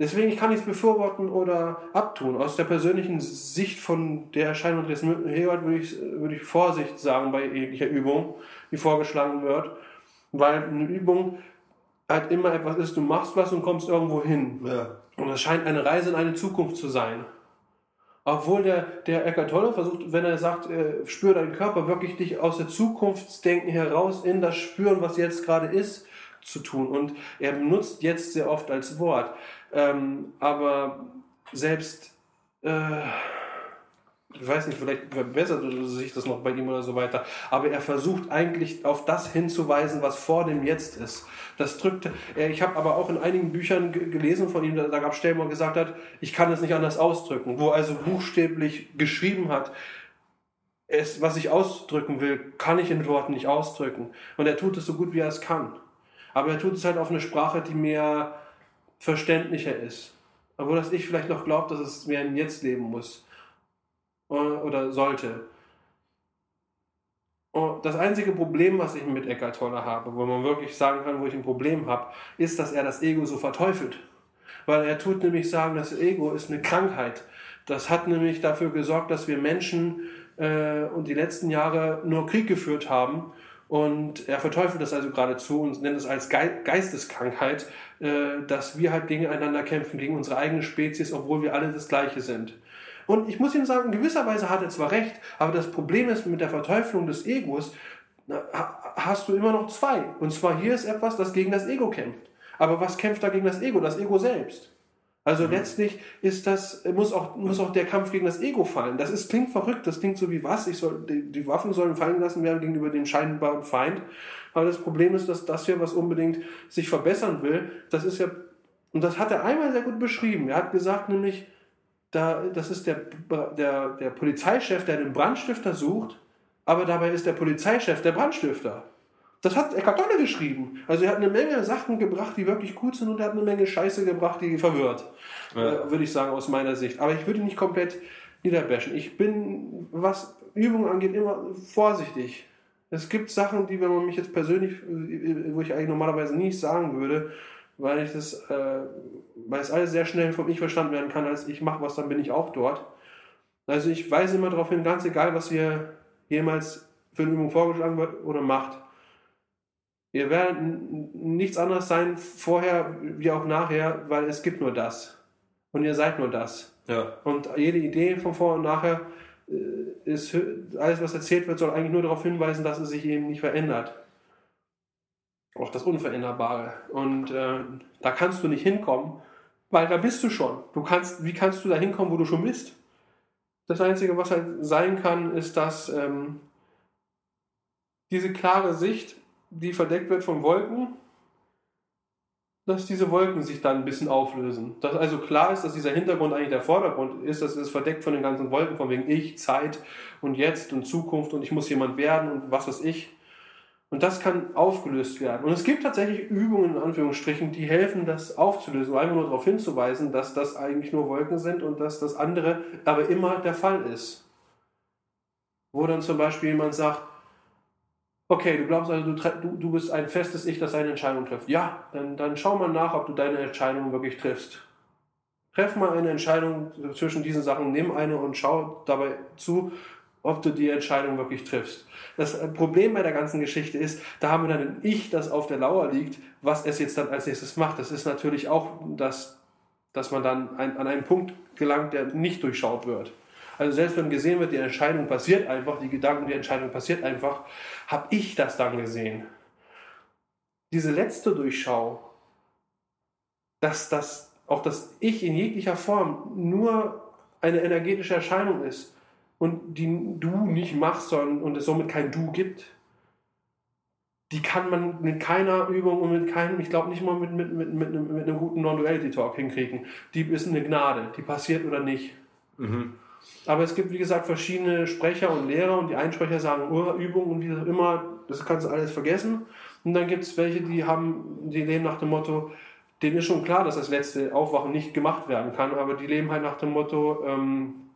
Deswegen kann ich es befürworten oder abtun. Aus der persönlichen Sicht von der Erscheinung des Hewart würde ich, würde ich Vorsicht sagen bei jeglicher Übung, die vorgeschlagen wird, weil eine Übung halt immer etwas ist, du machst was und kommst irgendwo hin. Ja. Und es scheint eine Reise in eine Zukunft zu sein. Obwohl der, der Eckart Tolle versucht, wenn er sagt, äh, spür deinen Körper, wirklich dich aus der Zukunftsdenken heraus in das Spüren, was jetzt gerade ist, zu tun. Und er benutzt jetzt sehr oft als Wort. Ähm, aber selbst, äh, ich weiß nicht, vielleicht verbessert sich das noch bei ihm oder so weiter, aber er versucht eigentlich auf das hinzuweisen, was vor dem Jetzt ist. Das drückt, er- ich habe aber auch in einigen Büchern ge- gelesen von ihm, da, gab es Stellen, wo er gesagt hat, ich kann es nicht anders ausdrücken, wo er also buchstäblich geschrieben hat, es, was ich ausdrücken will, kann ich in Worten nicht ausdrücken. Und er tut es so gut, wie er es kann. Aber er tut es halt auf eine Sprache, die mehr verständlicher ist. Obwohl das Ich vielleicht noch glaubt, dass es mehr im Jetzt leben muss. Oder- Oder sollte. Und das einzige Problem, was ich mit Eckhart Tolle habe, wo man wirklich sagen kann, wo ich ein Problem habe, ist, dass er das Ego so verteufelt. Weil er tut nämlich sagen, das Ego ist eine Krankheit. Das hat nämlich dafür gesorgt, dass wir Menschen äh, und die letzten Jahre nur Krieg geführt haben Und er verteufelt das also geradezu und nennt es als Geisteskrankheit, äh, dass wir halt gegeneinander kämpfen, gegen unsere eigene Spezies, obwohl wir alle das Gleiche sind. Und ich muss Ihnen sagen, in gewisser Weise hat er zwar recht, aber das Problem ist mit der Verteufelung des Egos, hast du immer noch zwei. Und zwar hier ist etwas, das gegen das Ego kämpft. Aber was kämpft da gegen das Ego? Das Ego selbst. Also mhm. letztlich ist das, muss auch, muss auch der Kampf gegen das Ego fallen. Das ist, klingt verrückt, das klingt so wie was, ich soll, die, die Waffen sollen fallen lassen werden gegenüber dem scheinbaren Feind. Aber das Problem ist, dass das hier, was unbedingt sich verbessern will, das ist ja, und das hat er einmal sehr gut beschrieben. Er hat gesagt, nämlich, da, das ist der, der, der Polizeichef, der einen Brandstifter sucht, aber dabei ist der Polizeichef der Brandstifter. Das hat Eckhart Tolle geschrieben. Also er hat eine Menge Sachen gebracht, die wirklich gut sind und er hat eine Menge Scheiße gebracht, die verwirrt. Ja. Äh, würde ich sagen, aus meiner Sicht. Aber ich würde nicht komplett niederbashen. Ich bin, was Übungen angeht, immer vorsichtig. Es gibt Sachen, die, wenn man mich jetzt persönlich, wo ich eigentlich normalerweise nie sagen würde, weil ich das, äh, weil es alles sehr schnell von mich verstanden werden kann, als ich mache was, dann bin ich auch dort. Also ich weise immer darauf hin, ganz egal, was ihr jemals für eine Übung vorgeschlagen wird oder macht, Ihr werdet nichts anderes sein vorher wie auch nachher, weil es gibt nur das. Und ihr seid nur das. Ja. Und jede Idee von vor und nachher äh, ist, alles was erzählt wird, soll eigentlich nur darauf hinweisen, dass es sich eben nicht verändert. Auch das Unveränderbare. Und äh, da kannst du nicht hinkommen, weil da bist du schon. Du kannst, wie kannst du da hinkommen, wo du schon bist? Das Einzige, was halt sein kann, ist, dass ähm, diese klare Sicht die verdeckt wird von Wolken, dass diese Wolken sich dann ein bisschen auflösen. Dass also klar ist, dass dieser Hintergrund eigentlich der Vordergrund ist, dass es verdeckt von den ganzen Wolken, von wegen Ich, Zeit und Jetzt und Zukunft und ich muss jemand werden und was weiß ich. Und das kann aufgelöst werden. Und es gibt tatsächlich Übungen, in Anführungsstrichen, die helfen, das aufzulösen, einfach nur darauf hinzuweisen, dass das eigentlich nur Wolken sind und dass das andere aber immer der Fall ist. Wo dann zum Beispiel jemand sagt, Okay, du glaubst also, du, du bist ein festes Ich, das eine Entscheidung trifft. Ja, dann, dann schau mal nach, ob du deine Entscheidung wirklich triffst. Treff mal eine Entscheidung zwischen diesen Sachen, nimm eine und schau dabei zu, ob du die Entscheidung wirklich triffst. Das Problem bei der ganzen Geschichte ist, da haben wir dann ein Ich, das auf der Lauer liegt, was es jetzt dann als nächstes macht. Das ist natürlich auch, das, dass man dann ein, an einen Punkt gelangt, der nicht durchschaut wird. Also selbst wenn gesehen wird, die Entscheidung passiert einfach, die Gedanken, die Entscheidung passiert einfach, habe ich das dann gesehen. Diese letzte Durchschau, dass das auch das Ich in jeglicher Form nur eine energetische Erscheinung ist und die du nicht machst sondern, und es somit kein Du gibt, die kann man mit keiner Übung und mit keinem, ich glaube nicht mal mit, mit, mit, mit, einem, mit einem guten Non-Duality-Talk hinkriegen. Die ist eine Gnade, die passiert oder nicht. Mhm. Aber es gibt, wie gesagt, verschiedene Sprecher und Lehrer und die einen Sprecher sagen Urübung und wie auch immer, das kannst du alles vergessen. Und dann gibt es welche, die haben, die leben nach dem Motto, denen ist schon klar, dass das letzte Aufwachen nicht gemacht werden kann, aber die leben halt nach dem Motto, ähm,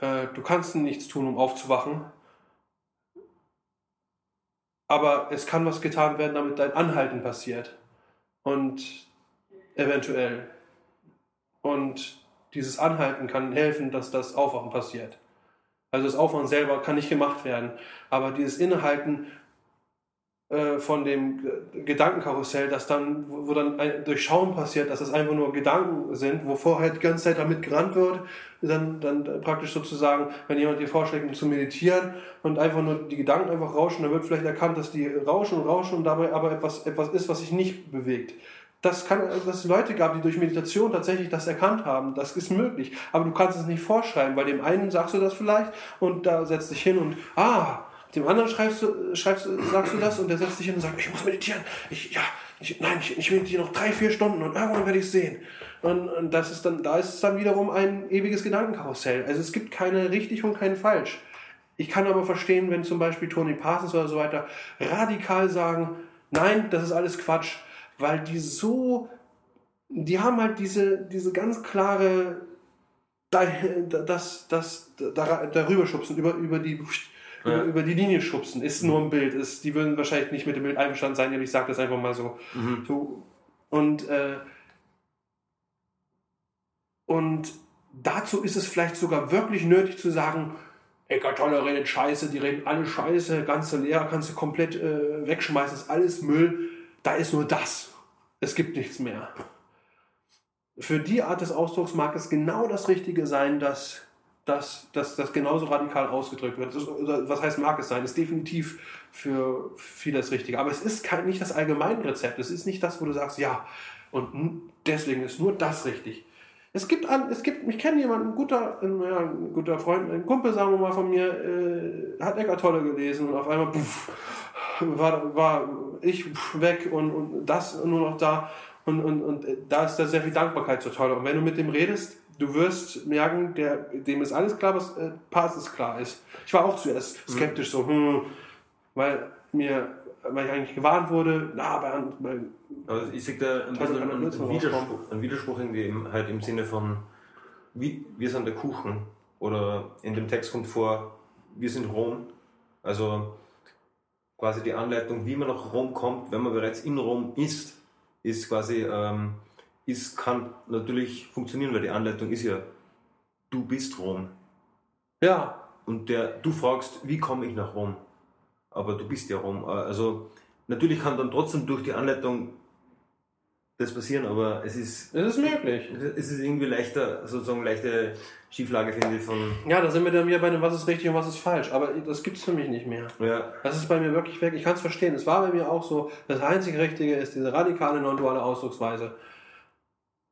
äh, du kannst nichts tun, um aufzuwachen, aber es kann was getan werden, damit dein Anhalten passiert. Und eventuell. Und dieses Anhalten kann helfen, dass das Aufwachen passiert. Also das Aufwachen selber kann nicht gemacht werden, aber dieses Innehalten äh, von dem Gedankenkarussell, das dann, wo dann ein Durchschauen passiert, dass das einfach nur Gedanken sind, wo vorher die ganze Zeit damit gerannt wird, dann, dann praktisch sozusagen, wenn jemand dir vorschlägt, zu meditieren und einfach nur die Gedanken einfach rauschen, dann wird vielleicht erkannt, dass die rauschen und rauschen und dabei aber etwas, etwas ist, was sich nicht bewegt das kann, dass es Leute gab, die durch Meditation tatsächlich das erkannt haben. Das ist möglich. Aber du kannst es nicht vorschreiben, weil dem einen sagst du das vielleicht und da setzt dich hin und, ah, dem anderen schreibst du, schreibst, sagst du das und der setzt sich hin und sagt, ich muss meditieren. Ich, ja, ich, nein, ich, ich meditiere noch drei, vier Stunden und irgendwann werde ich es sehen. Und, und das ist dann, da ist es dann wiederum ein ewiges Gedankenkarussell. Also es gibt keine richtig und kein falsch. Ich kann aber verstehen, wenn zum Beispiel Tony Parsons oder so weiter radikal sagen, nein, das ist alles Quatsch weil die so, die haben halt diese, diese ganz klare, das, das, darüber schubsen, über, über die, ja. über, die Linie schubsen, ist nur ein Bild. Ist, die würden wahrscheinlich nicht mit dem Bild einverstanden sein, aber ich sage das einfach mal so. Mhm. so und, äh, und dazu ist es vielleicht sogar wirklich nötig zu sagen, Eckart Tolle redet Scheiße, die reden alle Scheiße, ganze Lehrer kannst du komplett äh, wegschmeißen, ist alles Müll. Da ist nur das. Es gibt nichts mehr. Für die Art des Ausdrucks mag es genau das Richtige sein, dass das, dass das genauso radikal ausgedrückt wird. Das, was heißt mag es sein? Ist definitiv für viele das Richtige. Aber es ist kein, nicht das Allgemeinrezept. Es ist nicht das, wo du sagst, ja, und deswegen ist nur das richtig. Es gibt, es gibt ich kenne jemanden, ein guter, ja, ein guter Freund, ein Kumpel, sagen wir mal, von mir, äh, hat Eckart Tolle gelesen und auf einmal puff, war, war ich weg und, und das nur noch da. Und, und, und da ist da sehr viel Dankbarkeit so toll. Und wenn du mit dem redest, du wirst merken, der, dem ist alles klar, was äh, Basis klar ist. Ich war auch zuerst skeptisch, so, hm, weil mir, weil ich eigentlich gewarnt wurde, na, bei, bei also ich sehe da ein bisschen einen, einen, Widerspruch, einen Widerspruch irgendwie halt im Sinne von, wie, wir sind der Kuchen oder in dem Text kommt vor, wir sind Rom. Also quasi die Anleitung, wie man nach Rom kommt, wenn man bereits in Rom ist, ist quasi, ähm, ist, kann natürlich funktionieren, weil die Anleitung ist ja, du bist Rom. Ja. Und der, du fragst, wie komme ich nach Rom? Aber du bist ja Rom. Also natürlich kann dann trotzdem durch die Anleitung das passieren, aber es ist. Es ist möglich. Es ist irgendwie leichter, sozusagen leichte Schieflage, finde ich, von. Ja, da sind wir dann wieder bei dem, was ist richtig und was ist falsch. Aber das gibt es für mich nicht mehr. Ja. Das ist bei mir wirklich weg. Ich kann es verstehen. Es war bei mir auch so, das einzige Richtige ist diese radikale non-duale Ausdrucksweise.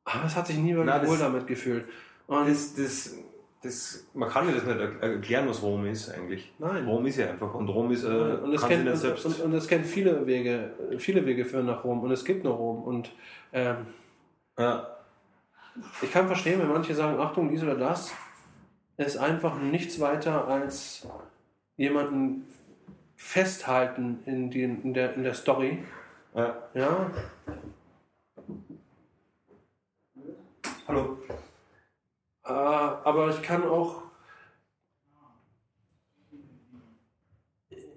Aber es hat sich nie wirklich Na, wohl damit gefühlt. Und das, das, das, man kann ja das nicht erklären, was Rom ist eigentlich. Nein. Rom ist ja einfach. Und Rom ist, äh, und es kennt. Und, und, es kennt viele Wege, viele Wege führen nach Rom. Und es gibt nur Rom. Und ähm, ja. ich kann verstehen, wenn manche sagen, Achtung, dies oder das, ist einfach nichts weiter als jemanden festhalten in, den, in, der, in der Story. Ja. ja. Hallo. Äh, aber ich kann auch.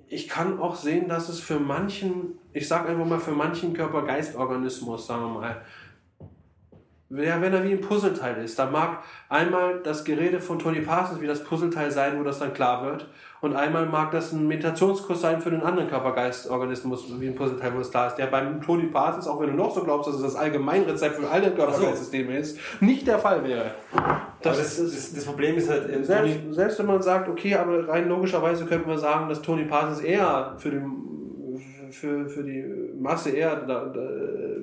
Ich kann auch sehen, dass es für manchen, ich sage einfach mal für manchen Körper-Geist-Organismus, sagen wir mal, ja, wenn er wie ein Puzzleteil ist, dann mag einmal das Gerede von Tony Parsons wie das Puzzleteil sein, wo das dann klar wird. Und einmal mag das ein Meditationskurs sein für den anderen Körper-Geist-Organismus, wie ein Puzzleteil, wo es klar ist. Der beim Tony Parsons, auch wenn du noch so glaubst, dass es das Allgemeinrezept für alle Körper-Geist-Systeme ist, nicht der Fall wäre. Das, das, das, das, Problem ist halt, selbst, selbst wenn man sagt, okay, aber rein logischerweise könnte man sagen, dass Tony Parsons eher für den für, für die Masse eher da, da,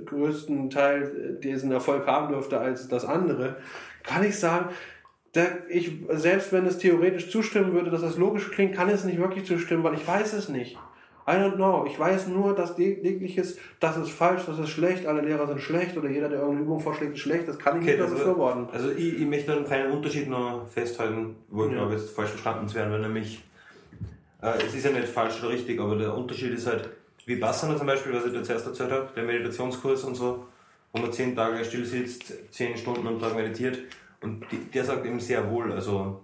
größten Teil diesen Erfolg haben dürfte als das andere, kann ich sagen, da ich, selbst wenn es theoretisch zustimmen würde, dass das logisch klingt, kann es nicht wirklich zustimmen, weil ich weiß es nicht. I don't know. Ich weiß nur, dass lediglich ist, das ist falsch, das ist schlecht, alle Lehrer sind schlecht oder jeder, der irgendeine Übung vorschlägt, ist schlecht. Das kann ich okay, nicht also, befürworten. Also ich, ich möchte einen kleinen Unterschied noch festhalten, wo ich ja. glaube, jetzt falsch verstanden zu werden, weil nämlich, äh, es ist ja nicht falsch oder richtig, aber der Unterschied ist halt, wie Bassana zum Beispiel, was ich dir zuerst erzählt habe, der Meditationskurs und so, wo man zehn Tage still sitzt, zehn Stunden am Tag meditiert. Und die, der sagt eben sehr wohl, also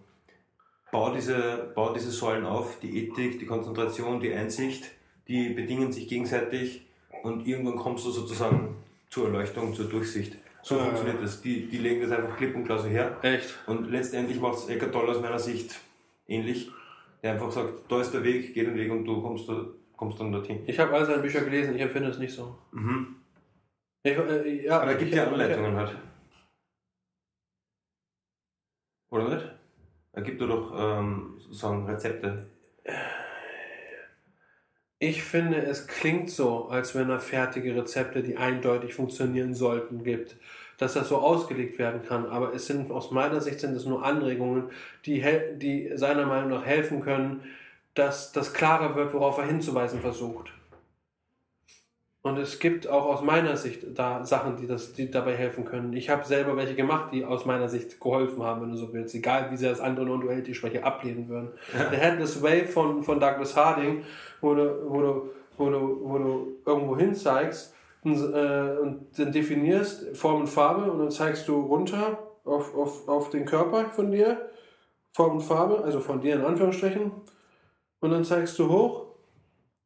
bau diese, bau diese Säulen auf, die Ethik, die Konzentration, die Einsicht, die bedingen sich gegenseitig und irgendwann kommst du sozusagen zur Erleuchtung, zur Durchsicht. So ja, funktioniert das. Die, die legen das einfach klipp und klar so her. Echt? Und letztendlich macht es Eckart Tolle aus meiner Sicht ähnlich. Der einfach sagt, da ist der Weg, geh den Weg und du kommst da kommst dann dorthin. Ich habe all seine Bücher gelesen, ich empfinde es nicht so. Mhm. Ich, äh, ja, Aber er gibt ja Anleitungen halt. Oder nicht? Er gibt doch ähm, sozusagen Rezepte. Ich finde, es klingt so, als wenn er fertige Rezepte, die eindeutig funktionieren sollten, gibt. Dass das so ausgelegt werden kann. Aber es sind aus meiner Sicht sind es nur Anregungen, die, die seiner Meinung nach helfen können, dass das klarer wird, worauf er hinzuweisen versucht. Und es gibt auch aus meiner Sicht da Sachen, die, das, die dabei helfen können. Ich habe selber welche gemacht, die aus meiner Sicht geholfen haben, wenn du so willst. Egal, wie sie das andere Non-Duality-Sprecher ablehnen würden. Ja. Der Headless Way von, von Douglas Harding, wo du, wo, du, wo, du, wo du irgendwo hin zeigst und, äh, und dann definierst Form und Farbe und dann zeigst du runter auf, auf, auf den Körper von dir, Form und Farbe, also von dir in Anführungsstrichen und dann zeigst du hoch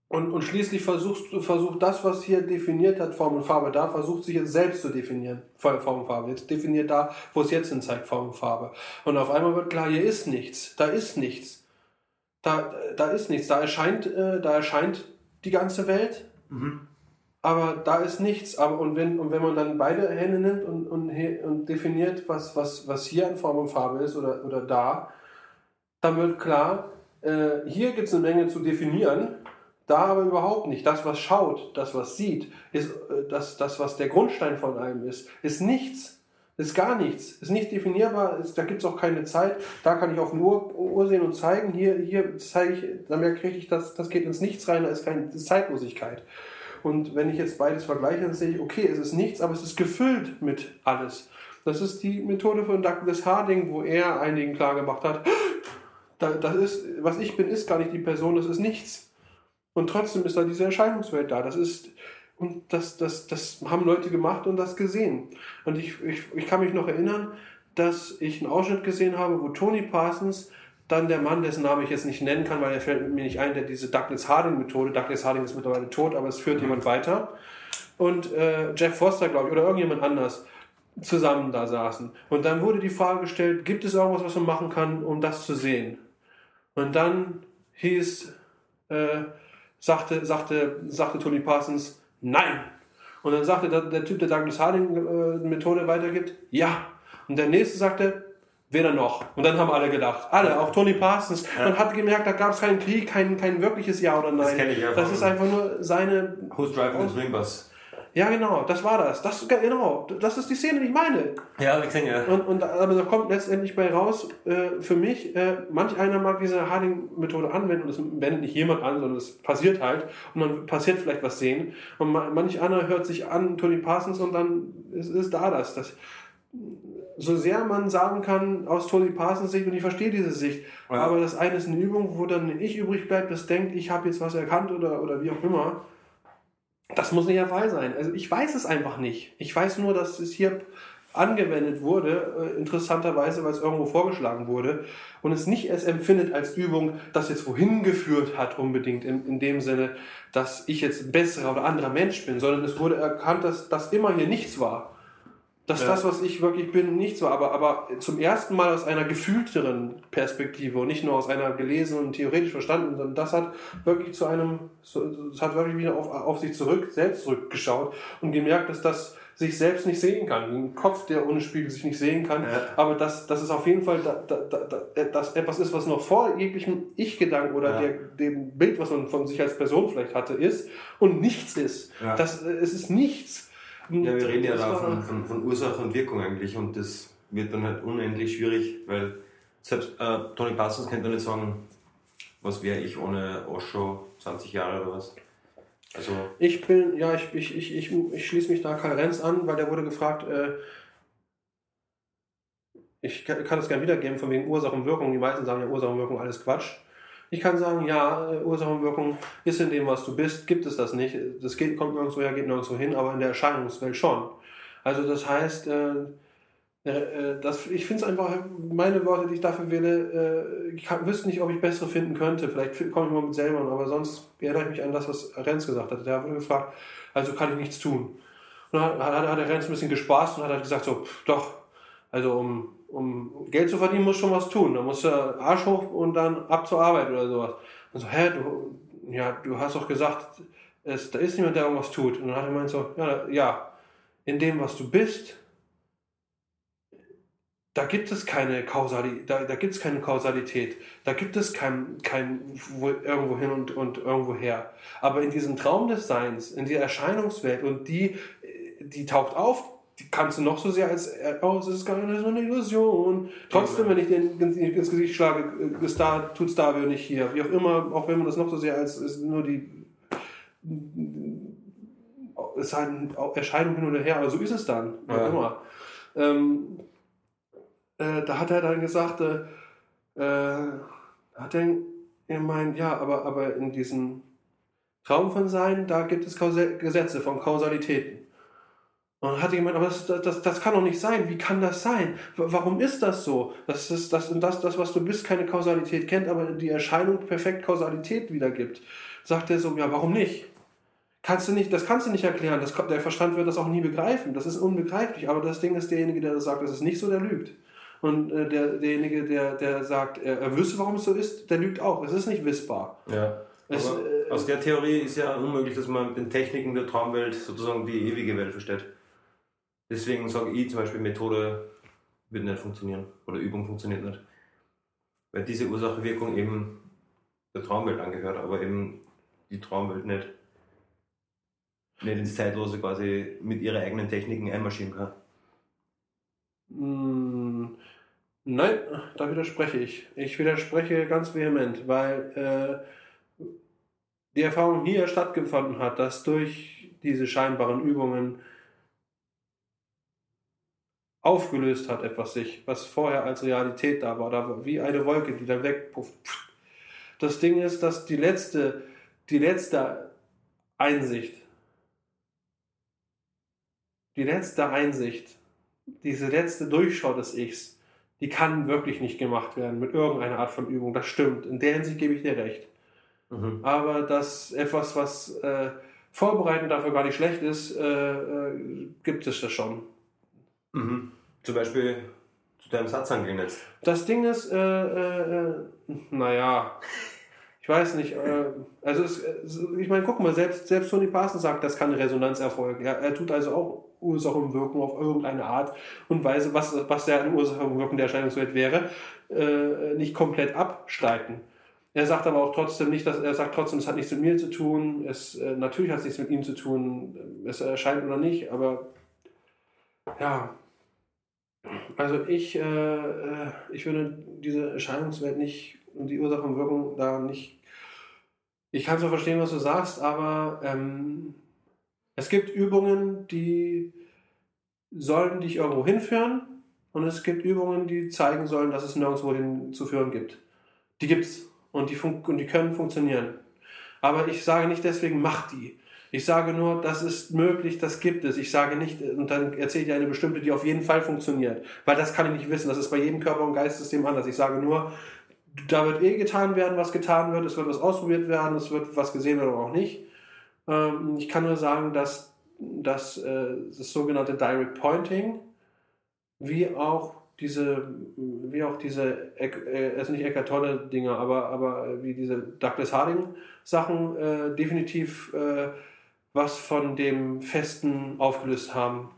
und, und schließlich versuchst du, versucht das, was hier definiert hat, Form und Farbe da, versucht sich jetzt selbst zu definieren, Form und Farbe. Jetzt definiert da, wo es jetzt hin zeigt, Form und Farbe. Und auf einmal wird klar, hier ist nichts, da ist nichts. da, da ist nichts. Da erscheint, äh, da erscheint die ganze Welt, Mhm. aber da ist nichts. Aber und wenn, und wenn man dann beide Hände nimmt und, und, und definiert, was, was, was hier an Form und Farbe ist oder, oder da, dann wird klar, äh, hier gibt es eine Menge zu definieren, da aber überhaupt nicht. Das, was schaut, das, was sieht, ist äh, das, das, was der Grundstein von einem ist, ist nichts. Ist gar nichts. Ist nicht definierbar. Ist, da gibt es auch keine Zeit. Da kann ich auf eine Uhr, Uhr sehen und zeigen. Hier, hier zeige ich, dann merke ich, das, das geht ins Nichts rein. Da ist keine ist Zeitlosigkeit. Und wenn ich jetzt beides vergleiche, dann sehe ich, okay, es ist nichts, aber es ist gefüllt mit alles. Das ist die Methode von Douglas Harding, wo er einigen klar gemacht hat, da, das ist, was ich bin, ist gar nicht die Person, das ist nichts. Und trotzdem ist da diese Erscheinungswelt da. Das ist, und das, das, das haben Leute gemacht und das gesehen. Und ich, ich, ich kann mich noch erinnern, dass ich einen Ausschnitt gesehen habe, wo Tony Parsons, dann der Mann, dessen Namen ich jetzt nicht nennen kann, weil er fällt mir nicht ein, der diese Douglas Harding-Methode, Douglas Harding ist mittlerweile tot, aber es führt jemand weiter. Und äh, Jeff Foster, glaube ich, oder irgendjemand anders, zusammen da saßen. Und dann wurde die Frage gestellt, gibt es irgendwas, was man machen kann, um das zu sehen? Und dann hieß, äh, sagte, sagte, sagte Tony Parsons, nein. Und dann sagte der, der Typ, der Douglas Harding-Methode weitergibt, ja. Und der nächste sagte, weder noch. Und dann haben alle gedacht. Alle, auch Tony Parsons. Man hat gemerkt, da gab es keinen Krieg, kein, kein wirkliches Ja oder Nein. Das, ich einfach. ist einfach nur seine Who's driving the swing bus? Ja, genau, das war das. das. Genau, das ist die Szene, die ich meine. Ja, ich gesehen, ja. Und, und aber da kommt letztendlich bei raus, äh, für mich, äh, manch einer mag diese Harding-Methode anwenden und es wendet nicht jemand an, sondern es passiert halt und dann passiert vielleicht was sehen. Und ma- manch einer hört sich an, Tony Parsons, und dann ist, ist da das. das. So sehr man sagen kann, aus Tony Parsons Sicht, und ich verstehe diese Sicht, Ja. aber das eine ist eine Übung, wo dann ich übrig bleibt, das denkt, ich habe jetzt was erkannt oder, oder wie auch immer. Das muss nicht der Fall sein. Also ich weiß es einfach nicht. Ich weiß nur, dass es hier angewendet wurde, äh, interessanterweise, weil es irgendwo vorgeschlagen wurde und es nicht erst empfindet als Übung, das jetzt wohin geführt hat unbedingt, in, in dem Sinne, dass ich jetzt besserer oder anderer Mensch bin, sondern es wurde erkannt, dass das immer hier nichts war. Dass Ja. das, was ich wirklich bin, nichts war, aber, aber zum ersten Mal aus einer gefühlteren Perspektive und nicht nur aus einer gelesenen und theoretisch verstandenen, sondern das hat wirklich zu einem, so- es hat wirklich wieder auf, auf sich zurück, selbst zurückgeschaut und gemerkt, dass das sich selbst nicht sehen kann. Ein Kopf, der ohne Spiegel sich nicht sehen kann. Ja. Aber dass, dass es auf jeden Fall da, da, da, da, das etwas ist, was noch vor jeglichem Ich-Gedanken oder Ja. der, dem Bild, was man von sich als Person vielleicht hatte, ist und nichts ist. Das, äh, es ist nichts. Ja, wir reden ja da von, von, von Ursache und Wirkung eigentlich und das wird dann halt unendlich schwierig, weil selbst äh, Tony Parsons könnte nicht sagen, was wäre ich ohne Osho 20 Jahre oder was. Also, Ich bin, ja, ich, ich, ich, ich, ich schließe mich da Karl Renz an, weil der wurde gefragt, äh, ich kann kann das gerne wiedergeben, von wegen Ursache und Wirkung. Die meisten sagen ja Ursache und Wirkung, alles Quatsch. Ich kann sagen, ja, äh, Ursache und Wirkung ist in dem, was du bist, gibt es das nicht. Das geht, kommt nirgendwo her, geht nirgendwo hin, aber in der Erscheinungswelt schon. Also das heißt, äh, äh, das, ich finde es einfach, meine Worte, die ich dafür wähle, äh, ich kann, wüsste nicht, ob ich bessere finden könnte. Vielleicht komme ich mal mit selber, aber sonst erinnere ich mich an das, was Renz gesagt hat. Der wurde gefragt, also kann ich nichts tun. Und dann hat, hat, hat der Renz ein bisschen gespaßt und hat halt gesagt, so, pff, doch, also um, um Geld zu verdienen, musst du schon was tun. Da musst du Arsch hoch und dann ab zur Arbeit oder sowas. Und so, hä, du, ja, du hast doch gesagt, es, da ist niemand, der irgendwas tut. Und dann hat er gemeint so, ja, ja, in dem, was du bist, da gibt es keine Kausalität, da, da gibt es keine Kausalität, da gibt es kein, kein wo, irgendwo hin und, und irgendwo her. Aber in diesem Traum des Seins, in der Erscheinungswelt und die, die taucht auf, die kannst du noch so sehr als, äh, oh, es ist gar nicht so eine Illusion. Trotzdem, wenn ich den ins, Gesicht schlage, äh, ist da, tut's da, wir nicht hier. Wie auch immer, auch wenn man das noch so sehr als ist nur die es ist halt eine Erscheinung hin und her, aber so ist es dann, wie auch Ja. immer. Ähm, äh, da hat er dann gesagt, äh, äh, hat er gemeint, ja, aber, aber in diesem Traum von Sein, da gibt es Kausal Gesetze von Kausalitäten. Und dann hat gemeint, aber das, das, das kann doch nicht sein. Wie kann das sein? Warum ist das so? Das ist das und das, das, was du bist, keine Kausalität kennt, aber die Erscheinung perfekt Kausalität wiedergibt. Sagt er so, ja, warum nicht? Kannst du nicht, das kannst du nicht erklären. Das, der Verstand wird das auch nie begreifen. Das ist unbegreiflich. Aber das Ding ist, derjenige, der das sagt, das ist nicht so, der lügt. Und äh, der, derjenige, der, der sagt, er, er wüsste, warum es so ist, der lügt auch. Es ist nicht wissbar. Ja. Es, äh, aus der Theorie ist ja unmöglich, dass man mit den Techniken der Traumwelt sozusagen die ewige Welt versteht. Deswegen sage ich zum Beispiel, Methode wird nicht funktionieren oder Übung funktioniert nicht. Weil diese Ursache-Wirkung eben der Traumwelt angehört, aber eben die Traumwelt nicht, nicht ins Zeitlose quasi mit ihren eigenen Techniken einmarschieren kann. Mm, nein, da widerspreche ich. Ich widerspreche ganz vehement, weil äh, die Erfahrung hier stattgefunden hat, dass durch diese scheinbaren Übungen aufgelöst hat, etwas sich, was vorher als Realität da war, da wie eine Wolke, die dann wegpufft. Das Ding ist, dass die letzte, die letzte Einsicht, die letzte Einsicht, diese letzte Durchschau des Ichs, die kann wirklich nicht gemacht werden mit irgendeiner Art von Übung. Das stimmt. In der Hinsicht gebe ich dir recht. Mhm. Aber das etwas, was äh, vorbereitend dafür gar nicht schlecht ist, äh, äh, gibt es das schon. Mhm. Zum Beispiel zu deinem Satzangeln jetzt. Das Ding ist, äh, äh, naja, ich weiß nicht, äh, also es, ich meine, guck mal, selbst, selbst Tony Parsons sagt, das kann Resonanz erfolgen. Er, er tut also auch Ursache und Wirkung auf irgendeine Art und Weise, was, was ja eine Ursache und Wirkung der Erscheinungswelt wäre, äh, nicht komplett abstreiten. Er sagt aber auch trotzdem nicht, dass er sagt trotzdem, es hat nichts mit mir zu tun. Es äh, natürlich hat es nichts mit ihm zu tun, es erscheint oder nicht, aber ja, also ich, äh, äh, ich würde diese Erscheinungswelt nicht und die Ursache und Wirkung da nicht. Ich kann zwar verstehen, was du sagst, aber ähm, es gibt Übungen, die sollen dich irgendwo hinführen und es gibt Übungen, die zeigen sollen, dass es nirgendwo hinzuführen gibt. Die gibt's und die, und die können funktionieren. Aber ich sage nicht deswegen, mach die. Ich sage nur, das ist möglich, das gibt es. Ich sage nicht, und dann erzähle ich eine bestimmte, die auf jeden Fall funktioniert. Weil das kann ich nicht wissen. Das ist bei jedem Körper- und Geistsystem anders. Ich sage nur, da wird eh getan werden, was getan wird. Es wird was ausprobiert werden. Es wird was gesehen oder auch nicht. Ähm, ich kann nur sagen, dass, dass äh, das sogenannte Direct Pointing, wie auch diese, wie auch diese, äh, also nicht Eckart Tolle Dinge, aber, aber wie diese Douglas Harding Sachen äh, definitiv äh, was von dem Festen aufgelöst haben.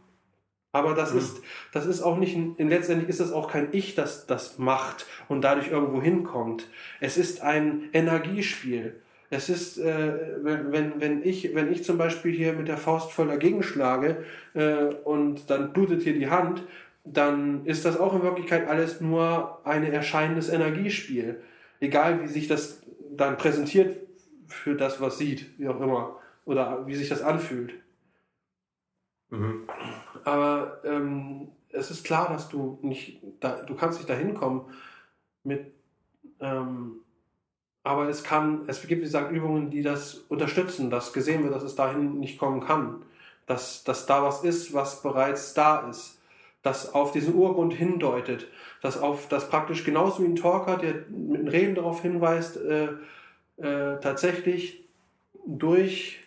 Aber das, mhm. ist, das ist auch nicht, in, letztendlich ist das auch kein Ich, das das macht und dadurch irgendwo hinkommt. Es ist ein Energiespiel. Es ist, äh, wenn, wenn, wenn, ich, wenn ich zum Beispiel hier mit der Faust voll dagegen schlage äh, und dann blutet hier die Hand, dann ist das auch in Wirklichkeit alles nur ein erscheinendes Energiespiel. Egal wie sich das dann präsentiert für das, was sieht, wie auch immer oder wie sich das anfühlt. Mhm. Aber ähm, es ist klar, dass du nicht, da, du kannst nicht dahin kommen mit, ähm, aber es kann, es gibt wie gesagt Übungen, die das unterstützen, dass gesehen wird, dass es dahin nicht kommen kann, dass, dass da was ist, was bereits da ist, das auf diesen Urgrund hindeutet, dass auf das praktisch genauso wie ein Talker, der mit einem Reden darauf hinweist, äh, äh, tatsächlich durch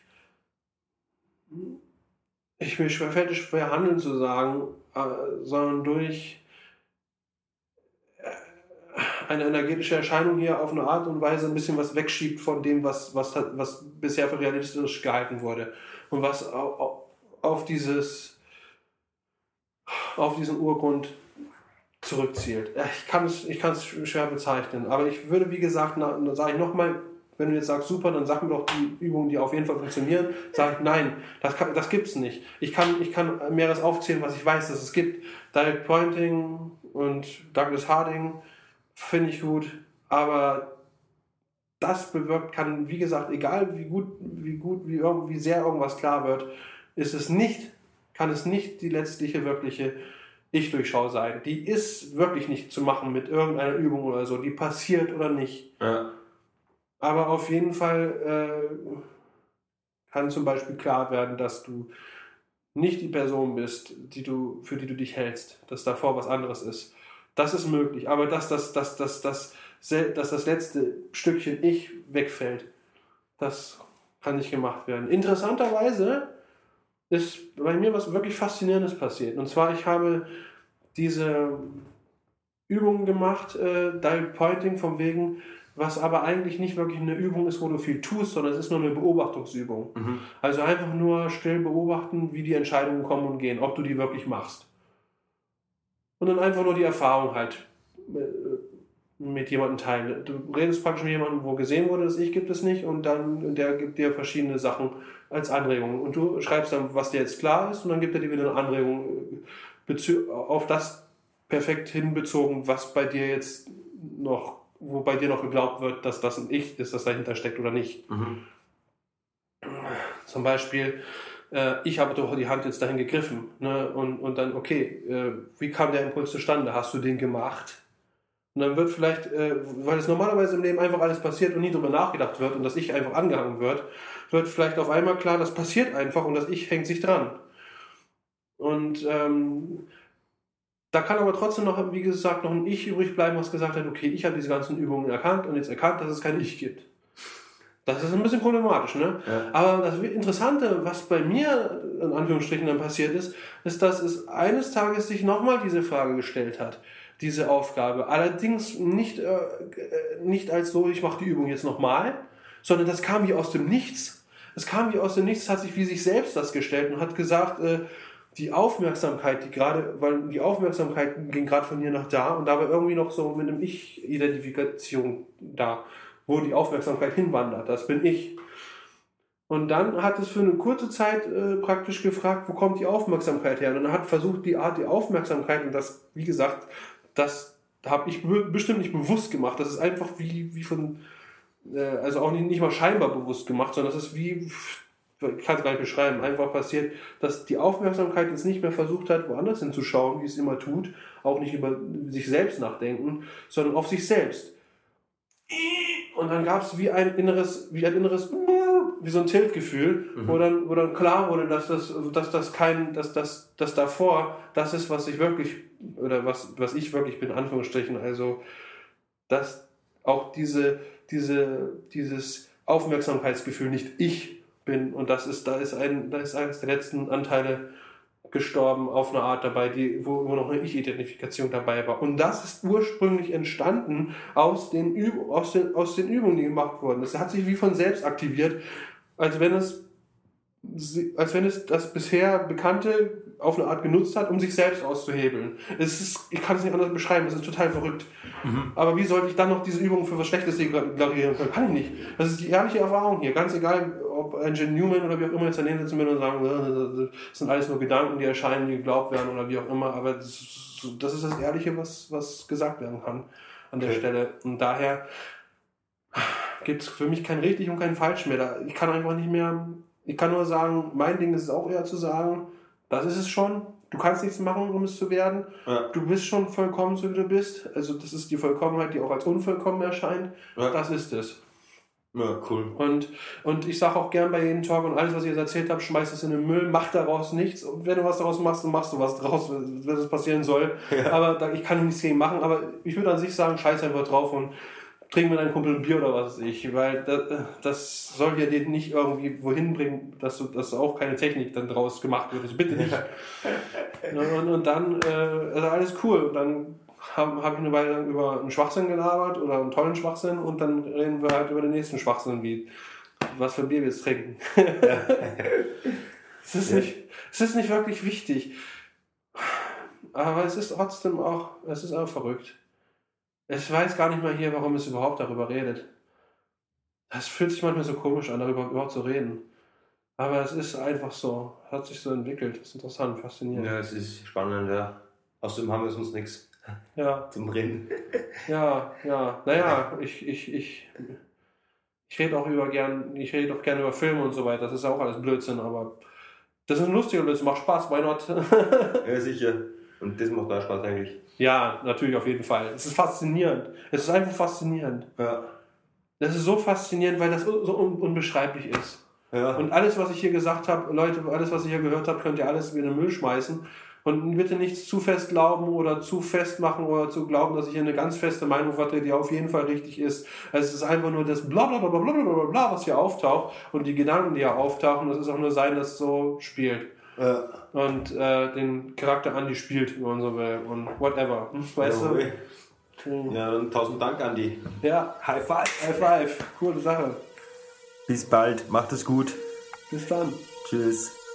ich mir schwer, fällt schwer, Handeln zu sagen, äh, sondern durch äh, eine energetische Erscheinung hier auf eine Art und Weise ein bisschen was wegschiebt von dem, was, was, was bisher für realistisch gehalten wurde. Und was auf, dieses, auf diesen Urgrund zurückzielt. Ich kann es, ich kann es schwer bezeichnen, aber ich würde, wie gesagt, sage ich nochmal, wenn du jetzt sagst, super, dann sag mir doch die Übungen, die auf jeden Fall funktionieren. Sag ich, nein, das, das gibt es nicht. Ich kann, ich kann mehreres aufzählen, was ich weiß, dass es gibt. Direct Pointing und Douglas Harding finde ich gut, aber das bewirkt, kann, wie gesagt, egal wie gut, wie gut, wie, wie sehr irgendwas klar wird, ist es nicht, kann es nicht die letztliche, wirkliche Ich-Durchschau sein. Die ist wirklich nicht zu machen mit irgendeiner Übung oder so. Die passiert oder nicht. Ja. Aber auf jeden Fall äh, kann zum Beispiel klar werden, dass du nicht die Person bist, die du, für die du dich hältst, dass davor was anderes ist. Das ist möglich, aber dass das, dass, dass, dass, dass das letzte Stückchen Ich wegfällt, das kann nicht gemacht werden. Interessanterweise ist bei mir was wirklich Faszinierendes passiert. Und zwar, ich habe diese Übungen gemacht, äh, Direct Pointing vom wegen, was aber eigentlich nicht wirklich eine Übung ist, wo du viel tust, sondern es ist nur eine Beobachtungsübung. Mhm. Also einfach nur still beobachten, wie die Entscheidungen kommen und gehen, ob du die wirklich machst. Und dann einfach nur die Erfahrung halt äh, mit jemandem teilen. Du redest praktisch mit jemandem, wo gesehen wurde, das Ich gibt es nicht und dann der gibt dir verschiedene Sachen als Anregung. Und du schreibst dann, was dir jetzt klar ist und dann gibt er dir wieder eine Anregung äh, auf das perfekt hinbezogen, was bei dir jetzt noch, wo bei dir noch geglaubt wird, dass das ein Ich ist, das dahinter steckt oder nicht. Mhm. Zum Beispiel, äh, ich habe doch die Hand jetzt dahin gegriffen. Ne? Und, und dann, okay, äh, wie kam der Impuls zustande? Hast du den gemacht? Und dann wird vielleicht, äh, weil es normalerweise im Leben einfach alles passiert und nie drüber nachgedacht wird und das Ich einfach angehangen wird, wird vielleicht auf einmal klar, das passiert einfach und das Ich hängt sich dran. Und ähm, da kann aber trotzdem noch, wie gesagt, noch ein Ich übrig bleiben, was gesagt hat, okay, ich habe diese ganzen Übungen erkannt und jetzt erkannt, dass es kein Ich gibt. Das ist ein bisschen problematisch, ne? Ja. Aber das Interessante, was bei mir in Anführungsstrichen dann passiert ist, ist, dass es eines Tages sich nochmal diese Frage gestellt hat, diese Aufgabe. Allerdings nicht, äh, äh, nicht als so, ich mache die Übung jetzt nochmal, sondern das kam wie aus dem Nichts. Es kam wie aus dem Nichts, hat sich wie sich selbst das gestellt und hat gesagt, äh, die Aufmerksamkeit, die gerade, weil die Aufmerksamkeit ging gerade von hier nach da und da war irgendwie noch so mit einem Ich-Identifikation da, wo die Aufmerksamkeit hinwandert. Das bin ich. Und dann hat es für eine kurze Zeit äh, praktisch gefragt, wo kommt die Aufmerksamkeit her? Und dann hat versucht, die Art, die Aufmerksamkeit, und das, wie gesagt, das habe ich be- bestimmt nicht bewusst gemacht. Das ist einfach wie, wie von, äh, also auch nicht, nicht mal scheinbar bewusst gemacht, sondern das ist wie, ich kann es gar nicht beschreiben, einfach passiert, dass die Aufmerksamkeit jetzt nicht mehr versucht hat, woanders hinzuschauen, wie es immer tut, auch nicht über sich selbst nachdenken, sondern auf sich selbst. Und dann gab es wie ein inneres, wie ein inneres, wie so ein Tiltgefühl, Mhm. wo, dann, wo dann klar wurde, dass das, dass das kein, dass das, das davor, das ist, was ich wirklich, oder was, was ich wirklich bin, in Anführungsstrichen, also, dass auch diese, diese, dieses Aufmerksamkeitsgefühl nicht ich bin und das ist, da ist ein, da ist eines der letzten Anteile gestorben auf eine Art dabei, die, wo, wo noch eine Ich-Identifikation dabei war. Und das ist ursprünglich entstanden aus den, Üb aus, den, aus den Übungen, die gemacht wurden. Das hat sich wie von selbst aktiviert, als wenn es, als wenn es das bisher Bekannte auf eine Art genutzt hat, um sich selbst auszuhebeln. Es ist, ich kann es nicht anders beschreiben, es ist total verrückt. Aber wie sollte ich dann noch diese Übung für was Schlechtes deklarieren können? Kann ich nicht. Das ist die ehrliche Erfahrung hier. Ganz egal, ob Engine Newman oder wie auch immer jetzt daneben sitzen will und sagen, äh, das sind alles nur Gedanken, die erscheinen, die geglaubt werden oder wie auch immer. Aber das ist das, ist das Ehrliche, was, was gesagt werden kann an der Okay. Stelle. Und daher gibt es für mich kein richtig und kein falsch mehr. Da- Ich kann einfach nicht mehr, ich kann nur sagen, mein Ding ist es auch eher zu sagen, das ist es schon. Du kannst nichts machen, um es zu werden. Ja. Du bist schon vollkommen, so wie du bist. Also das ist die Vollkommenheit, die auch als unvollkommen erscheint. Ja. Das ist es. Ja, cool. Und, und ich sage auch gern bei jedem Talk und alles, was ich jetzt erzählt habe, schmeiß es in den Müll, mach daraus nichts. Und wenn du was daraus machst, dann machst du was draus, wenn es passieren soll. Ja. Aber da, ich kann nichts gegen machen. Aber ich würde an sich sagen, scheiß einfach drauf und trink mit deinem Kumpel ein Bier oder was weiß ich. Weil das, das soll ja dir nicht irgendwie wohin bringen, dass, du, dass auch keine Technik dann draus gemacht wird. Also bitte nicht. Und, und, und dann, äh, also alles cool. Und dann habe hab ich eine Weile lang über einen Schwachsinn gelabert oder einen tollen Schwachsinn und dann reden wir halt über den nächsten Schwachsinn, wie was für ein Bier wir jetzt trinken. es, ist Ja. nicht, es ist nicht wirklich wichtig. Aber es ist trotzdem auch, es ist auch verrückt. Ich weiß gar nicht mal hier, warum es überhaupt darüber redet. Das fühlt sich manchmal so komisch an, darüber überhaupt zu reden. Aber es ist einfach so, hat sich so entwickelt. Das ist interessant, faszinierend. Ja, es ist spannend, ja. Außerdem haben wir sonst nichts Ja, zum Reden. ja, ja. Naja, ich, ich, ich, ich rede auch über gern, ich rede auch gerne über Filme und so weiter. Das ist auch alles Blödsinn, aber das ist ein lustiger Blödsinn, macht Spaß, why not? Ja, sicher. Und das macht auch Spaß eigentlich. ja, natürlich, auf jeden Fall. Es ist faszinierend. Es ist einfach faszinierend. Ja. Das ist so faszinierend, weil das so un unbeschreiblich ist. Ja. Und alles, was ich hier gesagt habe, Leute, alles, was ihr hier gehört habt, könnt ihr alles in den Müll schmeißen. Und bitte nichts zu fest glauben oder zu fest machen oder zu glauben, dass ich hier eine ganz feste Meinung hatte, die auf jeden Fall richtig ist. Es ist einfach nur das Blablabla, was hier auftaucht und die Gedanken, die hier auftauchen, das ist auch nur sein, dass es so spielt. Ja. Und äh, den Charakter Andy spielt, wenn man so will. Und whatever. Hm, weißt ja, du? Hm. Ja, dann tausend Dank, Andy. Ja. High five. High five. Coole Sache. Bis bald. Macht es gut. Bis dann. Tschüss.